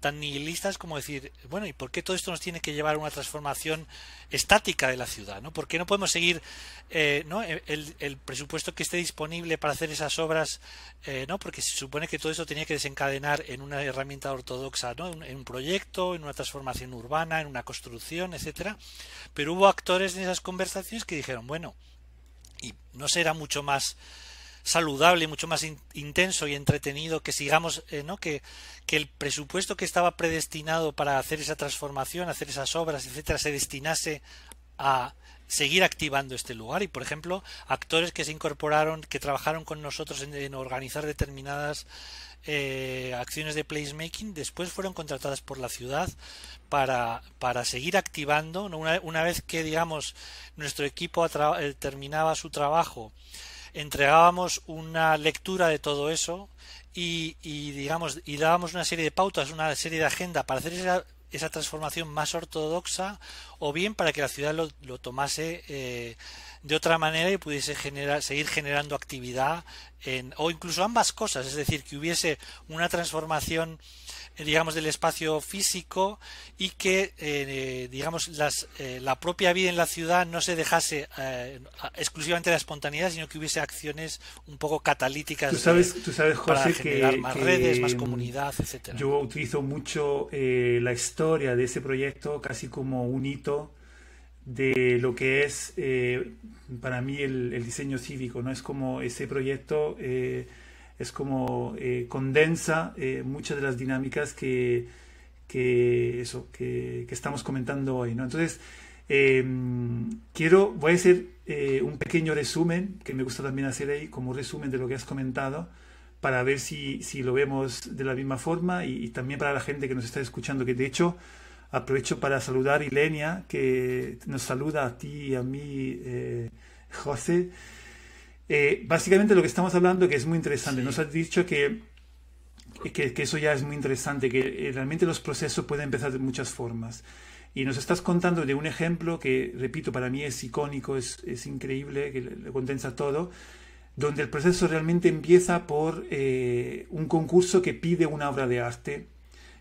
tan nihilistas como decir, bueno, ¿y por qué todo esto nos tiene que llevar a una transformación estática de la ciudad? ¿no? ¿Por qué no podemos seguir eh, ¿no? El, presupuesto que esté disponible para hacer esas obras? Eh, ¿no? Porque se supone que todo eso tenía que desencadenar en una herramienta ortodoxa, ¿no? en un proyecto, en una transformación urbana, en una construcción, etcétera. Pero hubo actores en esas conversaciones que dijeron, bueno, y no será mucho más saludable, mucho más intenso y entretenido que sigamos, eh, ¿no? Que, que el presupuesto que estaba predestinado para hacer esa transformación, hacer esas obras, etcétera, se destinase a seguir activando este lugar y por ejemplo actores que se incorporaron que trabajaron con nosotros en, organizar determinadas eh, acciones de placemaking después fueron contratadas por la ciudad para, para seguir activando una, una vez que digamos nuestro equipo eh, terminaba su trabajo entregábamos una lectura de todo eso y, digamos y dábamos una serie de pautas, una serie de agenda para hacer esa, esa transformación más ortodoxa o bien para que la ciudad lo, lo tomase eh, de otra manera y pudiese generar, seguir generando actividad en, o incluso ambas cosas, es decir, que hubiese una transformación digamos del espacio físico y que eh, digamos las, eh, la propia vida en la ciudad no se dejase eh, exclusivamente de la espontaneidad sino que hubiese acciones un poco catalíticas tú sabes, tú sabes José, para generar que, más redes más comunidad etcétera. yo utilizo mucho la historia de ese proyecto casi como un hito de lo que es para mí el, el, diseño cívico no es como ese proyecto es como eh, condensa eh, muchas de las dinámicas que, que eso, que, estamos comentando hoy. ¿no? Entonces, em, quiero, voy a hacer eh, un pequeño resumen, que me gusta también hacer ahí, como resumen de lo que has comentado, para ver si, si lo vemos de la misma forma y, también para la gente que nos está escuchando, que de hecho aprovecho para saludar a Ilenia, que nos saluda a ti y a mí, José. Eh, básicamente lo que estamos hablando, que es muy interesante, nos has dicho que que, eso ya es muy interesante, que realmente los procesos pueden empezar de muchas formas. Y nos estás contando de un ejemplo que, repito, para mí es icónico, es, es increíble, que le condensa todo, donde el proceso realmente empieza por eh, un concurso que pide una obra de arte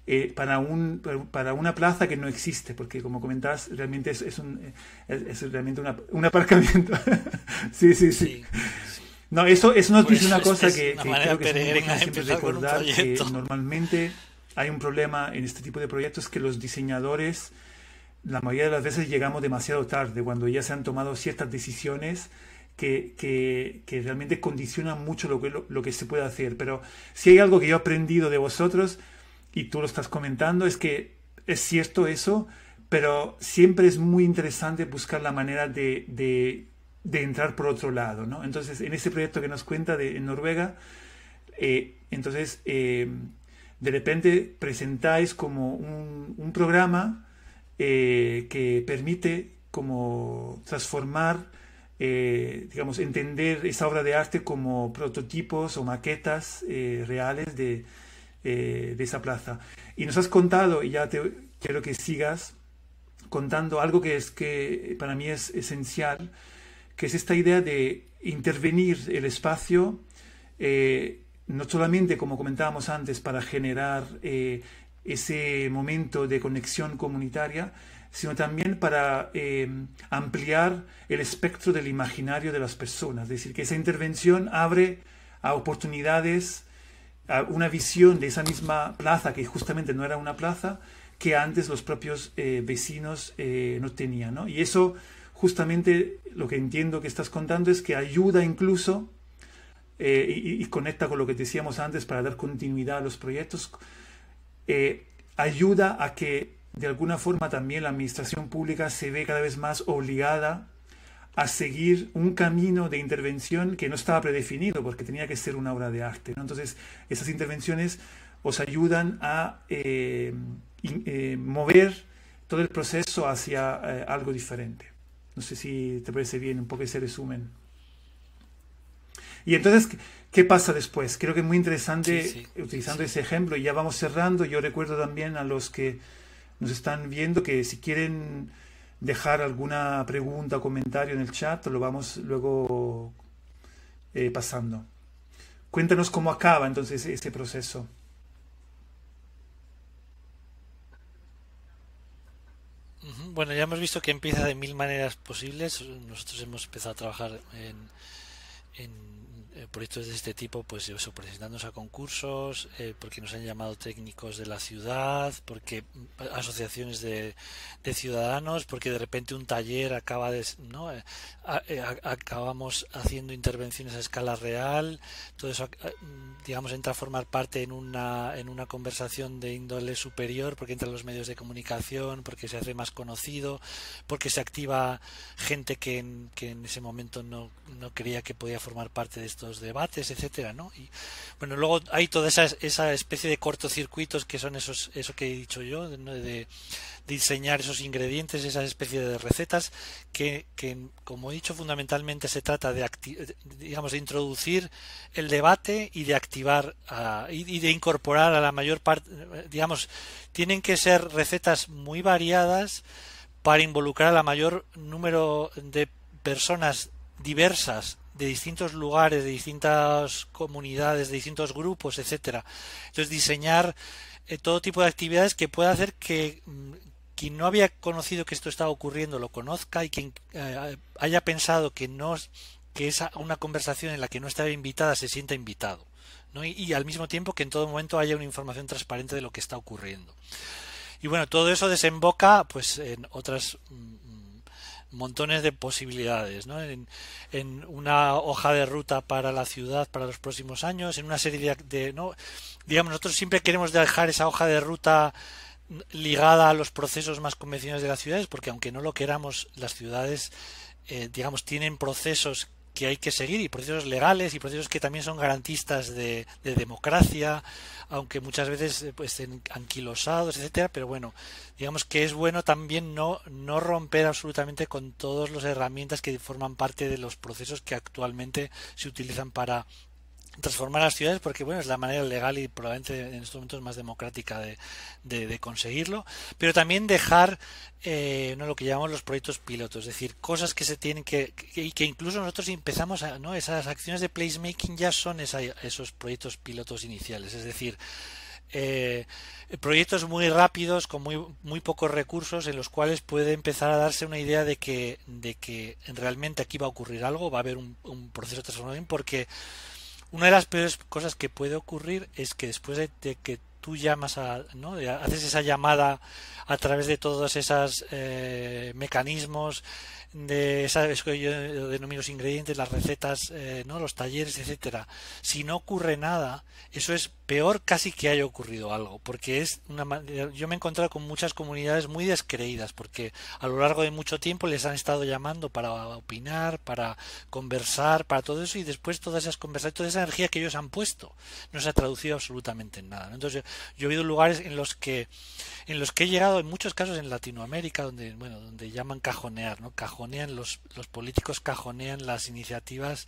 eh, para, un, para una plaza que no existe, porque como comentabas, realmente es, es, un, es, realmente una, un aparcamiento. [LAUGHS] sí, sí, sí, No, eso, eso nos dice una cosa que, creo que es muy siempre recordar, que normalmente hay un problema en este tipo de proyectos que los diseñadores la mayoría de las veces llegamos demasiado tarde, cuando ya se han tomado ciertas decisiones que, que, realmente condicionan mucho lo que, lo, que se puede hacer. Pero si hay algo que yo he aprendido de vosotros, y tú lo estás comentando, es que es cierto eso, pero siempre es muy interesante buscar la manera de, de, entrar por otro lado. ¿no? Entonces, en ese proyecto que nos cuenta de, en Noruega, eh, entonces, eh, de repente presentáis como un, programa eh, que permite como transformar digamos, entender esa obra de arte como prototipos o maquetas reales de, eh, de, esa plaza. Y nos has contado, y ya te, quiero que sigas contando algo que es que para mí es esencial, que es esta idea de intervenir el espacio, no solamente, como comentábamos antes, para generar ese momento de conexión comunitaria, sino también para eh, ampliar el espectro del imaginario de las personas. Es decir, que esa intervención abre a oportunidades, una visión de esa misma plaza, que justamente no era una plaza, que antes los propios eh, vecinos eh, no tenían. Y eso justamente lo que entiendo que estás contando es que ayuda incluso, y, y, conecta con lo que decíamos antes para dar continuidad a los proyectos, ayuda a que de alguna forma también la administración pública se ve cada vez más obligada a seguir un camino de intervención que no estaba predefinido porque tenía que ser una obra de arte. Entonces, esas intervenciones os ayudan a eh, eh, mover todo el proceso hacia eh, algo diferente. No sé si te parece bien un poco ese resumen. Y entonces, ¿qué pasa después? Creo que es muy interesante utilizando ese ejemplo y ya vamos cerrando. Yo recuerdo también a los que nos están viendo que si quieren dejar alguna pregunta o comentario en el chat, lo vamos luego eh, pasando. Cuéntanos cómo acaba entonces ese proceso. Bueno, ya hemos visto que empieza de mil maneras posibles. Nosotros hemos empezado a trabajar en, en proyectos de este tipo, pues eso, a concursos, eh, porque nos han llamado técnicos de la ciudad, porque mm, asociaciones de, de ciudadanos, porque de repente un taller acaba de, ¿no? Eh, acabamos haciendo intervenciones a escala real, todo eso, mm, digamos, entra a formar parte en una, en una conversación de índole superior, porque entra los medios de comunicación, porque se hace más conocido, porque se activa gente que en, que en ese momento no, no creía que podía formar parte de esto debates, etcétera, ¿no? Y bueno, luego hay toda esa, esa especie de cortocircuitos que son esos, eso que he dicho yo, de, diseñar esos ingredientes, esa especie de recetas que, que, como he dicho, fundamentalmente se trata de, digamos, de introducir el debate y de activar y, de incorporar a la mayor parte, digamos, tienen que ser recetas muy variadas para involucrar a la mayor número de personas diversas de distintos lugares, de distintas comunidades, de distintos grupos, etcétera. Entonces diseñar eh, todo tipo de actividades que pueda hacer que mm, quien no había conocido que esto estaba ocurriendo lo conozca y quien eh, haya pensado que no que es una conversación en la que no estaba invitada se sienta invitado. ¿no? Y, y al mismo tiempo que en todo momento haya una información transparente de lo que está ocurriendo. Y bueno, todo eso desemboca pues en otras mm, montones de posibilidades, ¿no? En, una hoja de ruta para la ciudad para los próximos años, en una serie de, no, digamos, nosotros siempre queremos dejar esa hoja de ruta ligada a los procesos más convencionales de las ciudades, porque aunque no lo queramos, las ciudades, eh, digamos, tienen procesos que hay que seguir y procesos legales y procesos que también son garantistas de, democracia, aunque muchas veces eh, pues, estén anquilosados, etcétera, pero bueno, digamos que es bueno también no, no romper absolutamente con todas las herramientas que forman parte de los procesos que actualmente se utilizan para transformar las ciudades porque bueno es la manera legal y probablemente en estos momentos más democrática de, de, conseguirlo pero también dejar eh, no lo que llamamos los proyectos pilotos es decir cosas que se tienen que y que, incluso nosotros empezamos a no esas acciones de placemaking ya son esos proyectos pilotos iniciales es decir eh, proyectos muy rápidos con muy, muy pocos recursos en los cuales puede empezar a darse una idea de que, de que realmente aquí va a ocurrir algo, va a haber un, un proceso de transformación porque una de las peores cosas que puede ocurrir es que después de, que tú llamas a, ¿no? haces esa llamada a través de todos esos eh, mecanismos de sabes que yo denomino los ingredientes, las recetas, eh, no, los talleres, etcétera. Si no ocurre nada, eso es peor casi que haya ocurrido algo, porque es una yo me he encontrado con muchas comunidades muy descreídas, porque a lo largo de mucho tiempo les han estado llamando para opinar, para conversar, para todo eso y después todas esas conversaciones, toda esa energía que ellos han puesto no se ha traducido absolutamente en nada. Entonces yo, he oído lugares en los que en los que he llegado en muchos casos en Latinoamérica donde bueno donde llaman cajonear, ¿no? Cajonean los los políticos cajonean las iniciativas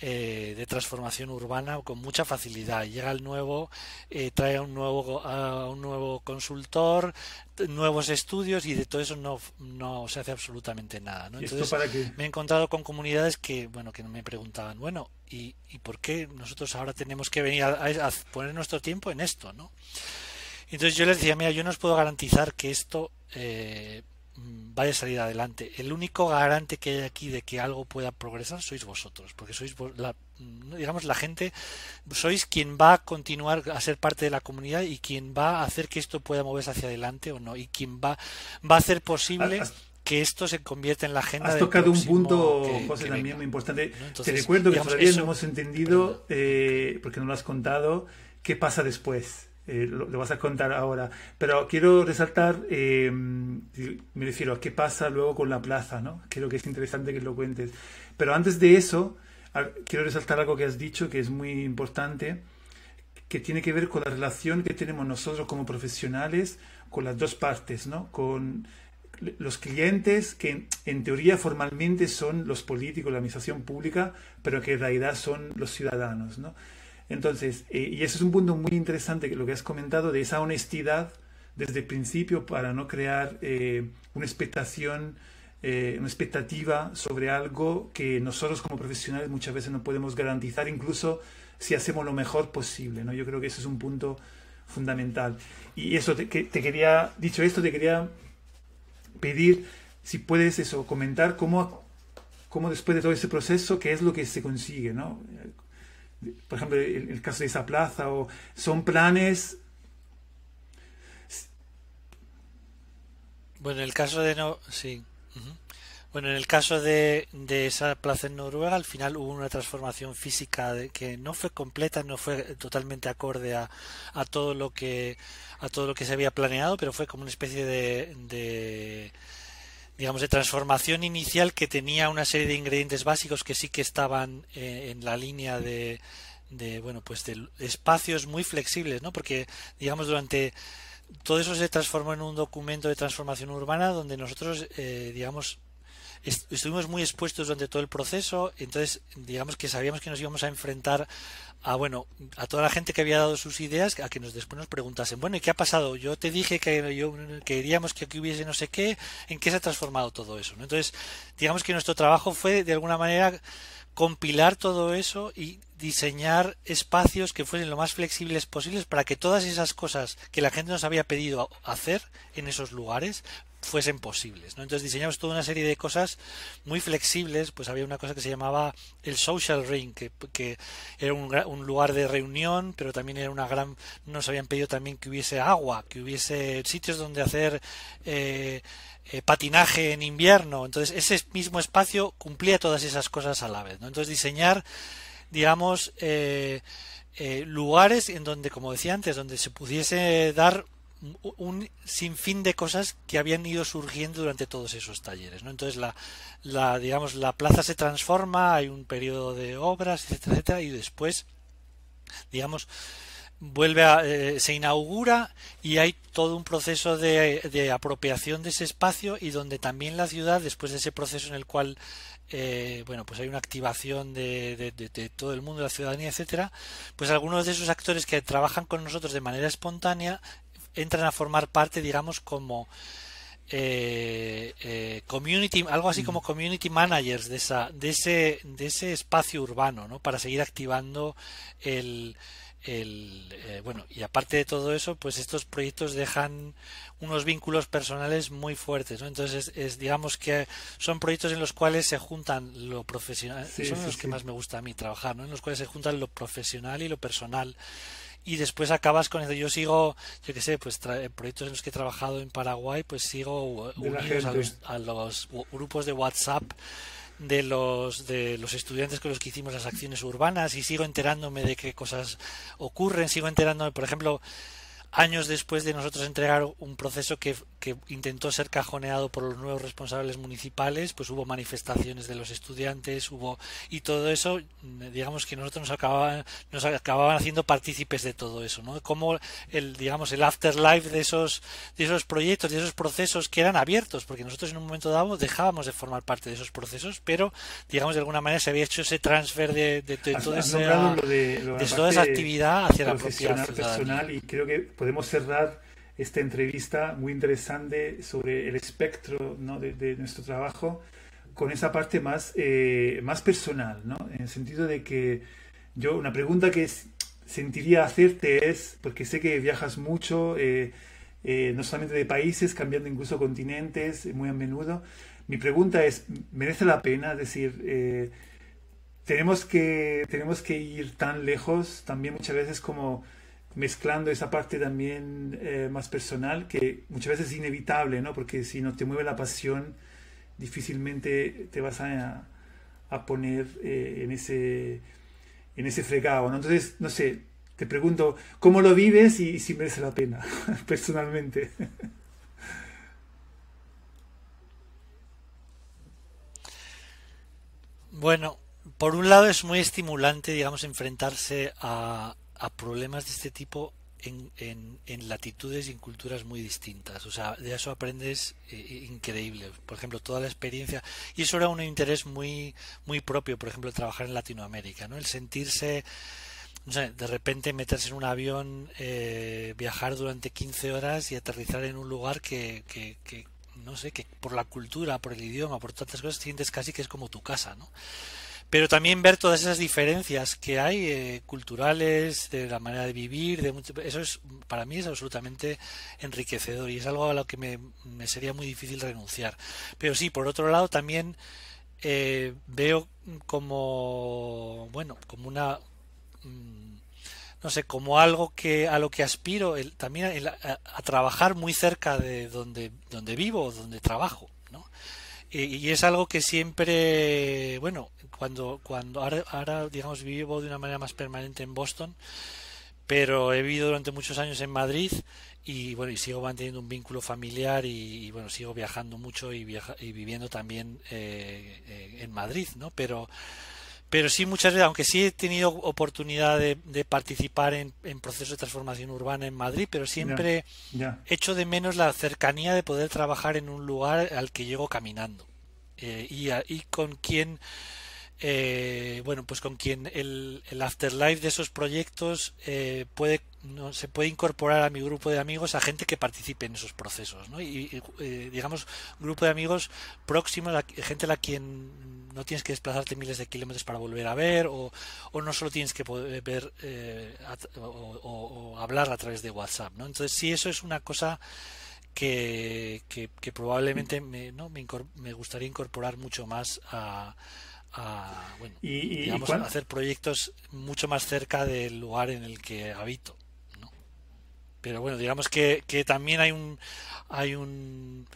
eh, de transformación urbana con mucha facilidad. Llega el nuevo, eh, trae un nuevo, a un nuevo consultor, nuevos estudios y de todo eso no, no se hace absolutamente nada. ¿no? Entonces, me he encontrado con comunidades que, bueno, que me preguntaban, bueno, ¿y, y por qué nosotros ahora tenemos que venir a, poner nuestro tiempo en esto? ¿no? Entonces yo les decía, mira, yo no os puedo garantizar que esto eh, vaya a salir adelante. El único garante que hay aquí de que algo pueda progresar sois vosotros, porque sois la, digamos la gente, sois quien va a continuar a ser parte de la comunidad y quien va a hacer que esto pueda moverse hacia adelante o no, y quien va, va a hacer posible que esto se convierta en la agenda. Has tocado un punto, José, también muy importante. Te recuerdo que todavía no hemos entendido, eh, porque no lo has contado, qué pasa después. Eh, lo, vas a contar ahora. Pero quiero resaltar, eh, me refiero a qué pasa luego con la plaza, ¿no? Creo que es interesante que lo cuentes. Pero antes de eso, quiero resaltar algo que has dicho que es muy importante, que tiene que ver con la relación que tenemos nosotros como profesionales con las dos partes, ¿no? Con los clientes que en teoría formalmente son los políticos, la administración pública, pero que en realidad son los ciudadanos, ¿no? Entonces, eh, y ese es un punto muy interesante que lo que has comentado de esa honestidad desde el principio para no crear eh, una expectación, eh, una expectativa sobre algo que nosotros como profesionales muchas veces no podemos garantizar, incluso si hacemos lo mejor posible. ¿no? Yo creo que ese es un punto fundamental. Y eso, te, que, te quería, dicho esto, te quería pedir si puedes eso, comentar cómo, cómo después de todo ese proceso, qué es lo que se consigue, ¿no? Por ejemplo, el, el, caso de esa plaza, o son planes... Bueno, en el caso de no, sí. Bueno, en el caso de, de, esa plaza en Noruega, al final hubo una transformación física de, que no fue completa, no fue totalmente acorde a, a, todo lo que a todo lo que se había planeado, pero fue como una especie de, de digamos, de transformación inicial que tenía una serie de ingredientes básicos que sí que estaban eh, en la línea de, de, bueno, pues de espacios muy flexibles, ¿no? Porque, digamos, durante todo eso se transformó en un documento de transformación urbana donde nosotros, eh, digamos, estuvimos muy expuestos durante todo el proceso, entonces digamos que sabíamos que nos íbamos a enfrentar a bueno, a toda la gente que había dado sus ideas, a que nos después nos preguntasen, bueno, ¿y qué ha pasado? Yo te dije que yo queríamos que aquí hubiese no sé qué, ¿en qué se ha transformado todo eso? Entonces, digamos que nuestro trabajo fue de alguna manera compilar todo eso y diseñar espacios que fuesen lo más flexibles posibles para que todas esas cosas que la gente nos había pedido hacer en esos lugares fuesen posibles. ¿no? Entonces diseñamos toda una serie de cosas muy flexibles, pues había una cosa que se llamaba el social ring, que, era un, un, lugar de reunión, pero también era una gran... Nos habían pedido también que hubiese agua, que hubiese sitios donde hacer... Eh, eh, patinaje en invierno. Entonces, ese mismo espacio cumplía todas esas cosas a la vez. ¿no? Entonces, diseñar, digamos, eh, eh, lugares en donde, como decía antes, donde se pudiese dar un sinfín de cosas que habían ido surgiendo durante todos esos talleres. ¿no? Entonces, la, la, digamos, la plaza se transforma, hay un periodo de obras, etcétera, etcétera, y después, digamos, vuelve a, eh, se inaugura y hay todo un proceso de, de, apropiación de ese espacio y donde también la ciudad después de ese proceso en el cual eh, bueno pues hay una activación de, de, de, todo el mundo la ciudadanía etcétera pues algunos de esos actores que trabajan con nosotros de manera espontánea entran a formar parte digamos como eh, eh, community algo así como community managers de esa de ese de ese espacio urbano ¿no? para seguir activando el, el eh, bueno y aparte de todo eso pues estos proyectos dejan unos vínculos personales muy fuertes ¿no? entonces es, digamos que son proyectos en los cuales se juntan lo profesional son los que más me gusta a mí trabajar ¿no? en los cuales se juntan lo profesional y lo personal y después acabas con eso. Yo sigo, yo qué sé, pues proyectos en los que he trabajado en Paraguay, pues sigo unidos a los, a los, grupos de WhatsApp de los de los estudiantes con los que hicimos las acciones urbanas y sigo enterándome de qué cosas ocurren, sigo enterándome, por ejemplo, años después de nosotros entregar un proceso que, que, intentó ser cajoneado por los nuevos responsables municipales, pues hubo manifestaciones de los estudiantes, hubo y todo eso, digamos que nosotros nos acababan, nos acababan haciendo partícipes de todo eso, ¿no? Como el, digamos, el afterlife de esos, de esos proyectos, de esos procesos que eran abiertos, porque nosotros en un momento dado dejábamos de formar parte de esos procesos, pero digamos de alguna manera se había hecho ese transfer de, de, de, toda, esa, de, toda esa actividad hacia la propia personal y creo que podemos cerrar esta entrevista muy interesante sobre el espectro ¿no? de, nuestro trabajo con esa parte más, eh, más personal, ¿no? en el sentido de que yo una pregunta que sentiría hacerte es, porque sé que viajas mucho, eh, eh, no solamente de países, cambiando incluso continentes muy a menudo, mi pregunta es, ¿merece la pena? Decir, tenemos, que, tenemos que ir tan lejos, también muchas veces como mezclando esa parte también eh, más personal, que muchas veces es inevitable, ¿no? Porque si no te mueve la pasión, difícilmente te vas a, a poner eh, en, ese, en ese fregado, ¿no? Entonces, no sé, te pregunto, ¿cómo lo vives y, y si merece la pena, [LAUGHS] personalmente? Bueno, por un lado es muy estimulante, digamos, enfrentarse a, a problemas de este tipo en, en, en, latitudes y en culturas muy distintas. O sea, de eso aprendes eh, increíble. Por ejemplo, toda la experiencia. Y eso era un interés muy, muy propio, por ejemplo, trabajar en Latinoamérica, ¿no? El sentirse, no sé, de repente meterse en un avión, eh, viajar durante 15 horas y aterrizar en un lugar que, que, que, no sé, que por la cultura, por el idioma, por tantas cosas, sientes casi que es como tu casa, ¿no? Pero también ver todas esas diferencias que hay eh, culturales de la manera de vivir de mucho, eso es para mí es absolutamente enriquecedor y es algo a lo que me, me sería muy difícil renunciar pero sí por otro lado también eh, veo como bueno como una mm, no sé como algo que a lo que aspiro el, también el, a, a, trabajar muy cerca de donde donde vivo donde trabajo. Y, y es algo que siempre bueno cuando, cuando ahora, ahora, digamos, vivo de una manera más permanente en Boston, pero he vivido durante muchos años en Madrid y bueno, y sigo manteniendo un vínculo familiar y, bueno, sigo viajando mucho y, viaja, y viviendo también eh, eh, en Madrid, ¿no? Pero, pero sí muchas veces, aunque sí he tenido oportunidad de, de participar en, en, procesos de transformación urbana en Madrid, pero siempre yeah, yeah. echo de menos la cercanía de poder trabajar en un lugar al que llego caminando eh, y, a, y con quien eh, bueno, pues con quien el, el, afterlife de esos proyectos eh, puede no se puede incorporar a mi grupo de amigos a gente que participe en esos procesos, ¿no? Y, y eh, digamos grupo de amigos próximos, a, gente a la quien no tienes que desplazarte miles de kilómetros para volver a ver o, o no solo tienes que poder ver eh, a, o, o, hablar a través de WhatsApp, ¿no? Entonces sí eso es una cosa que, que, que probablemente me, ¿no? me, me gustaría incorporar mucho más a a, bueno, y, y, digamos, a hacer proyectos mucho más cerca del lugar en el que habito. ¿no? Pero bueno, digamos que, que también hay un hay un,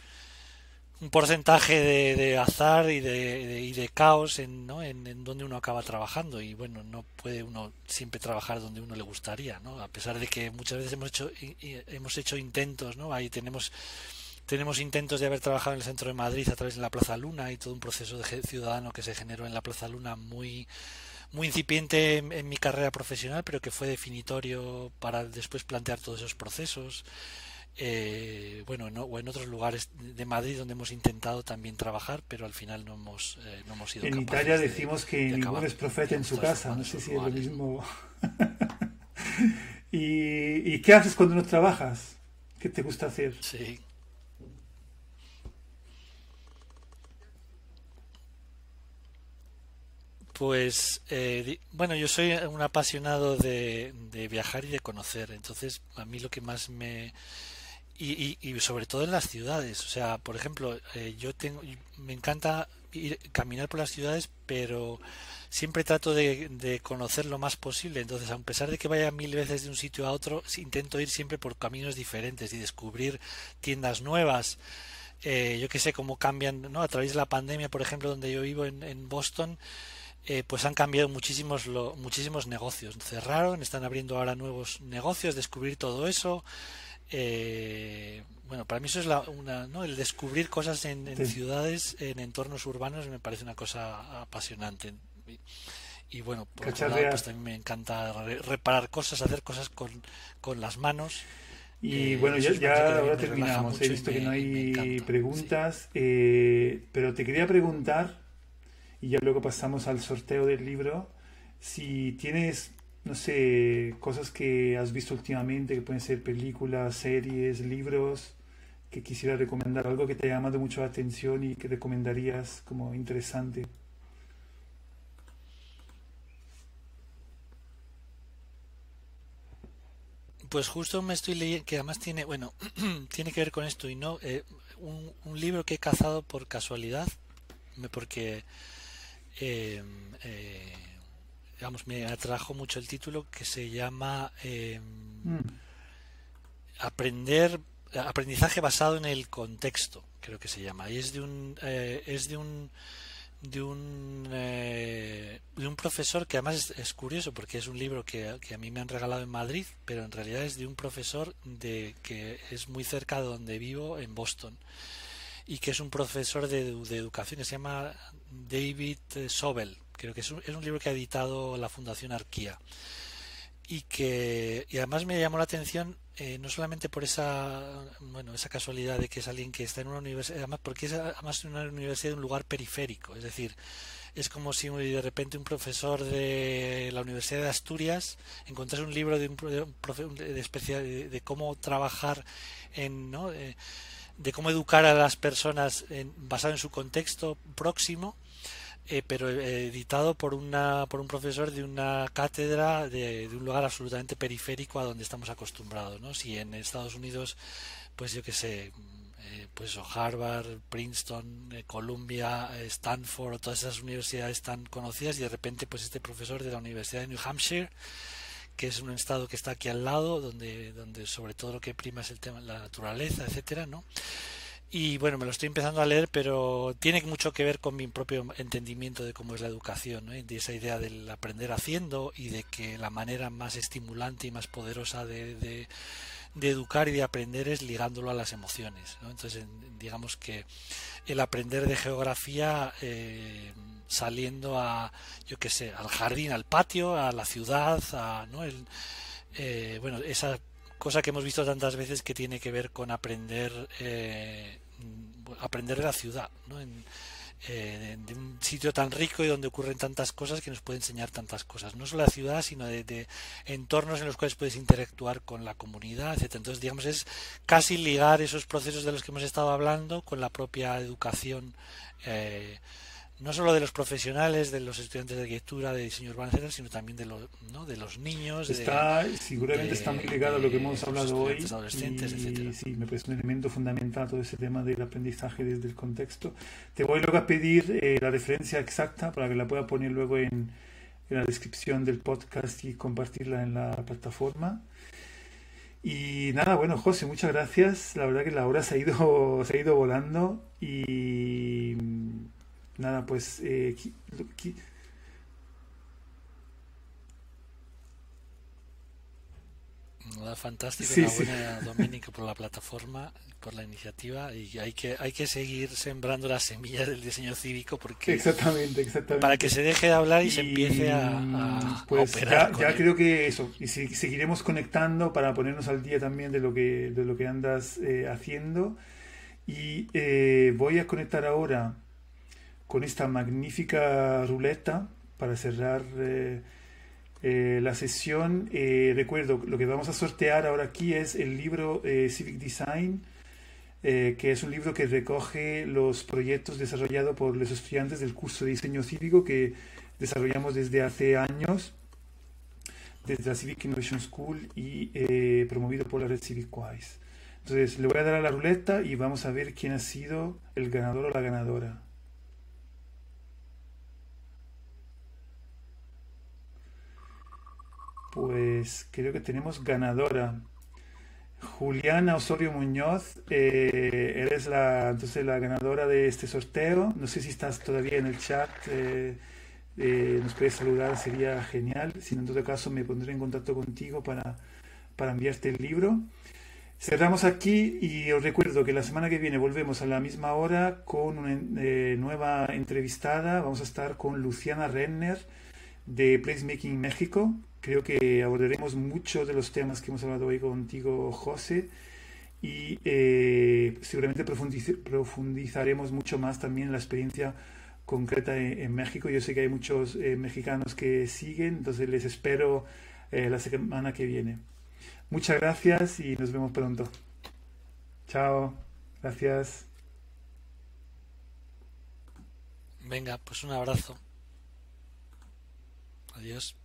un porcentaje de, de azar y de, y de caos en, ¿no? En, en, donde uno acaba trabajando y bueno, no puede uno siempre trabajar donde uno le gustaría, ¿no? A pesar de que muchas veces hemos hecho hemos hecho intentos, ¿no? Ahí tenemos tenemos intentos de haber trabajado en el centro de Madrid a través de la Plaza Luna y todo un proceso de ciudadano que se generó en la Plaza Luna muy muy incipiente en, mi carrera profesional, pero que fue definitorio para después plantear todos esos procesos. Eh, bueno, o en otros lugares de Madrid donde hemos intentado también trabajar, pero al final no hemos, eh, no hemos sido En Italia decimos que ningún es profeta en su casa, no sé si es lo mismo. [LAUGHS] ¿Y, ¿Y qué haces cuando no trabajas? ¿Qué te gusta hacer? Sí. Pues eh, bueno, yo soy un apasionado de, viajar y de conocer, entonces a mí lo que más me y, y, sobre todo en las ciudades, o sea, por ejemplo, eh, yo tengo, me encanta ir, caminar por las ciudades, pero siempre trato de, conocer lo más posible, entonces a pesar de que vaya mil veces de un sitio a otro, intento ir siempre por caminos diferentes y descubrir tiendas nuevas. Eh, yo que sé cómo cambian, ¿no? A través de la pandemia, por ejemplo, donde yo vivo en, en Boston, eh, pues han cambiado muchísimos, muchísimos negocios. Cerraron, están abriendo ahora nuevos negocios, descubrir todo eso. Eh, bueno, para mí eso es la, una, ¿no? el descubrir cosas en, ciudades, en entornos urbanos, me parece una cosa apasionante. Y, bueno, por otro lado, pues también me encanta reparar cosas, hacer cosas con, con las manos. Y eh, bueno, ya, ya ahora terminamos. He visto que no hay preguntas, pero te quería preguntar y ya luego pasamos al sorteo del libro. Si tienes, no sé, cosas que has visto últimamente, que pueden ser películas, series, libros, que quisiera recomendar, algo que te ha llamado mucho la atención y que recomendarías como interesante. Pues justo me estoy leyendo, que además tiene, bueno, [CLEARS THROAT] tiene que ver con esto y no, eh, un, libro que he cazado por casualidad, porque eh, eh, digamos, me atrajo mucho el título que se llama eh, mm. Aprender aprendizaje basado en el contexto creo que se llama y es de un es de un de un de un profesor que además es, curioso porque es un libro que, que, a mí me han regalado en Madrid pero en realidad es de un profesor de que es muy cerca de donde vivo en Boston y que es un profesor de, educación que se llama David Sobel. Creo que es un, es un libro que ha editado la Fundación Arquía y que y además me llamó la atención eh, no solamente por esa bueno esa casualidad de que es alguien que está en una universidad además porque es además una universidad de un lugar periférico es decir es como si de repente un profesor de la Universidad de Asturias encontrase un libro de un, de, especial, de, cómo trabajar en ¿no? Eh, de cómo educar a las personas en, basado en su contexto próximo, eh, pero eh, editado por una por un profesor de una cátedra de, un lugar absolutamente periférico a donde estamos acostumbrados, ¿no? Si en Estados Unidos, pues yo qué sé, eh, pues Harvard, Princeton, Columbia, Stanford, todas esas universidades tan conocidas y de repente pues este profesor de la Universidad de New Hampshire que es un estado que está aquí al lado, donde, donde sobre todo lo que prima es el tema la naturaleza, etcétera, ¿no? Y bueno, me lo estoy empezando a leer, pero tiene mucho que ver con mi propio entendimiento de cómo es la educación, de esa idea del aprender haciendo y de que la manera más estimulante y más poderosa de, de, educar y de aprender es ligándolo a las emociones. Entonces, digamos que el aprender de geografía eh, saliendo a, yo qué sé, al jardín, al patio, a la ciudad, a, ¿no? El, eh, bueno, esa cosa que hemos visto tantas veces que tiene que ver con aprender, eh, aprender de la ciudad, ¿no? En, eh, de un sitio tan rico y donde ocurren tantas cosas que nos puede enseñar tantas cosas. No solo la ciudad, sino de, entornos en los cuales puedes interactuar con la comunidad, etc. Entonces, digamos, es casi ligar esos procesos de los que hemos estado hablando con la propia educación. Eh, no solo de los profesionales, de los estudiantes de arquitectura, de diseño urbano, sino también de los, ¿no? de los niños. Está, seguramente está muy ligado a lo que hemos hablado hoy. Adolescentes, y, Sí, me parece un elemento fundamental todo ese tema del aprendizaje desde el contexto. Te voy luego a pedir eh, la referencia exacta para que la pueda poner luego en, en la descripción del podcast y compartirla en la plataforma. Y nada, bueno, José, muchas gracias. La verdad que la hora se ha ido, [LAUGHS] se ha ido volando y nada, pues eh, fantástico, sí, enhorabuena sí. Dominico por la plataforma, por la iniciativa y hay que hay que seguir sembrando las semillas del diseño cívico porque exactamente, exactamente. para que se deje de hablar y, se empiece a, a pues operar ya, ya creo que eso y seguiremos conectando para ponernos al día también de lo que de lo que andas eh, haciendo y eh, voy a conectar ahora con esta magnífica ruleta para cerrar eh, eh, la sesión. Eh, recuerdo, lo que vamos a sortear ahora aquí es el libro eh, Civic Design, que es un libro que recoge los proyectos desarrollados por los estudiantes del curso de diseño cívico que desarrollamos desde hace años, desde la Civic Innovation School y promovido por la red CivicWise. Entonces, le voy a dar a la ruleta y vamos a ver quién ha sido el ganador o la ganadora. Pues creo que tenemos ganadora. Juliana Osorio Muñoz, eh, eres la, entonces la ganadora de este sorteo. No sé si estás todavía en el chat, eh, eh, nos puedes saludar, sería genial. Si no, en todo caso, me pondré en contacto contigo para, para enviarte el libro. Cerramos aquí y os recuerdo que la semana que viene volvemos a la misma hora con una nueva entrevistada. Vamos a estar con Luciana Renner de Placemaking México. Creo que abordaremos muchos de los temas que hemos hablado hoy contigo, José, y eh, seguramente profundizaremos mucho más también en la experiencia concreta en, México. Yo sé que hay muchos eh, mexicanos que siguen, entonces les espero eh, la semana que viene. Muchas gracias y nos vemos pronto. Chao, gracias. Venga, pues un abrazo. Adiós.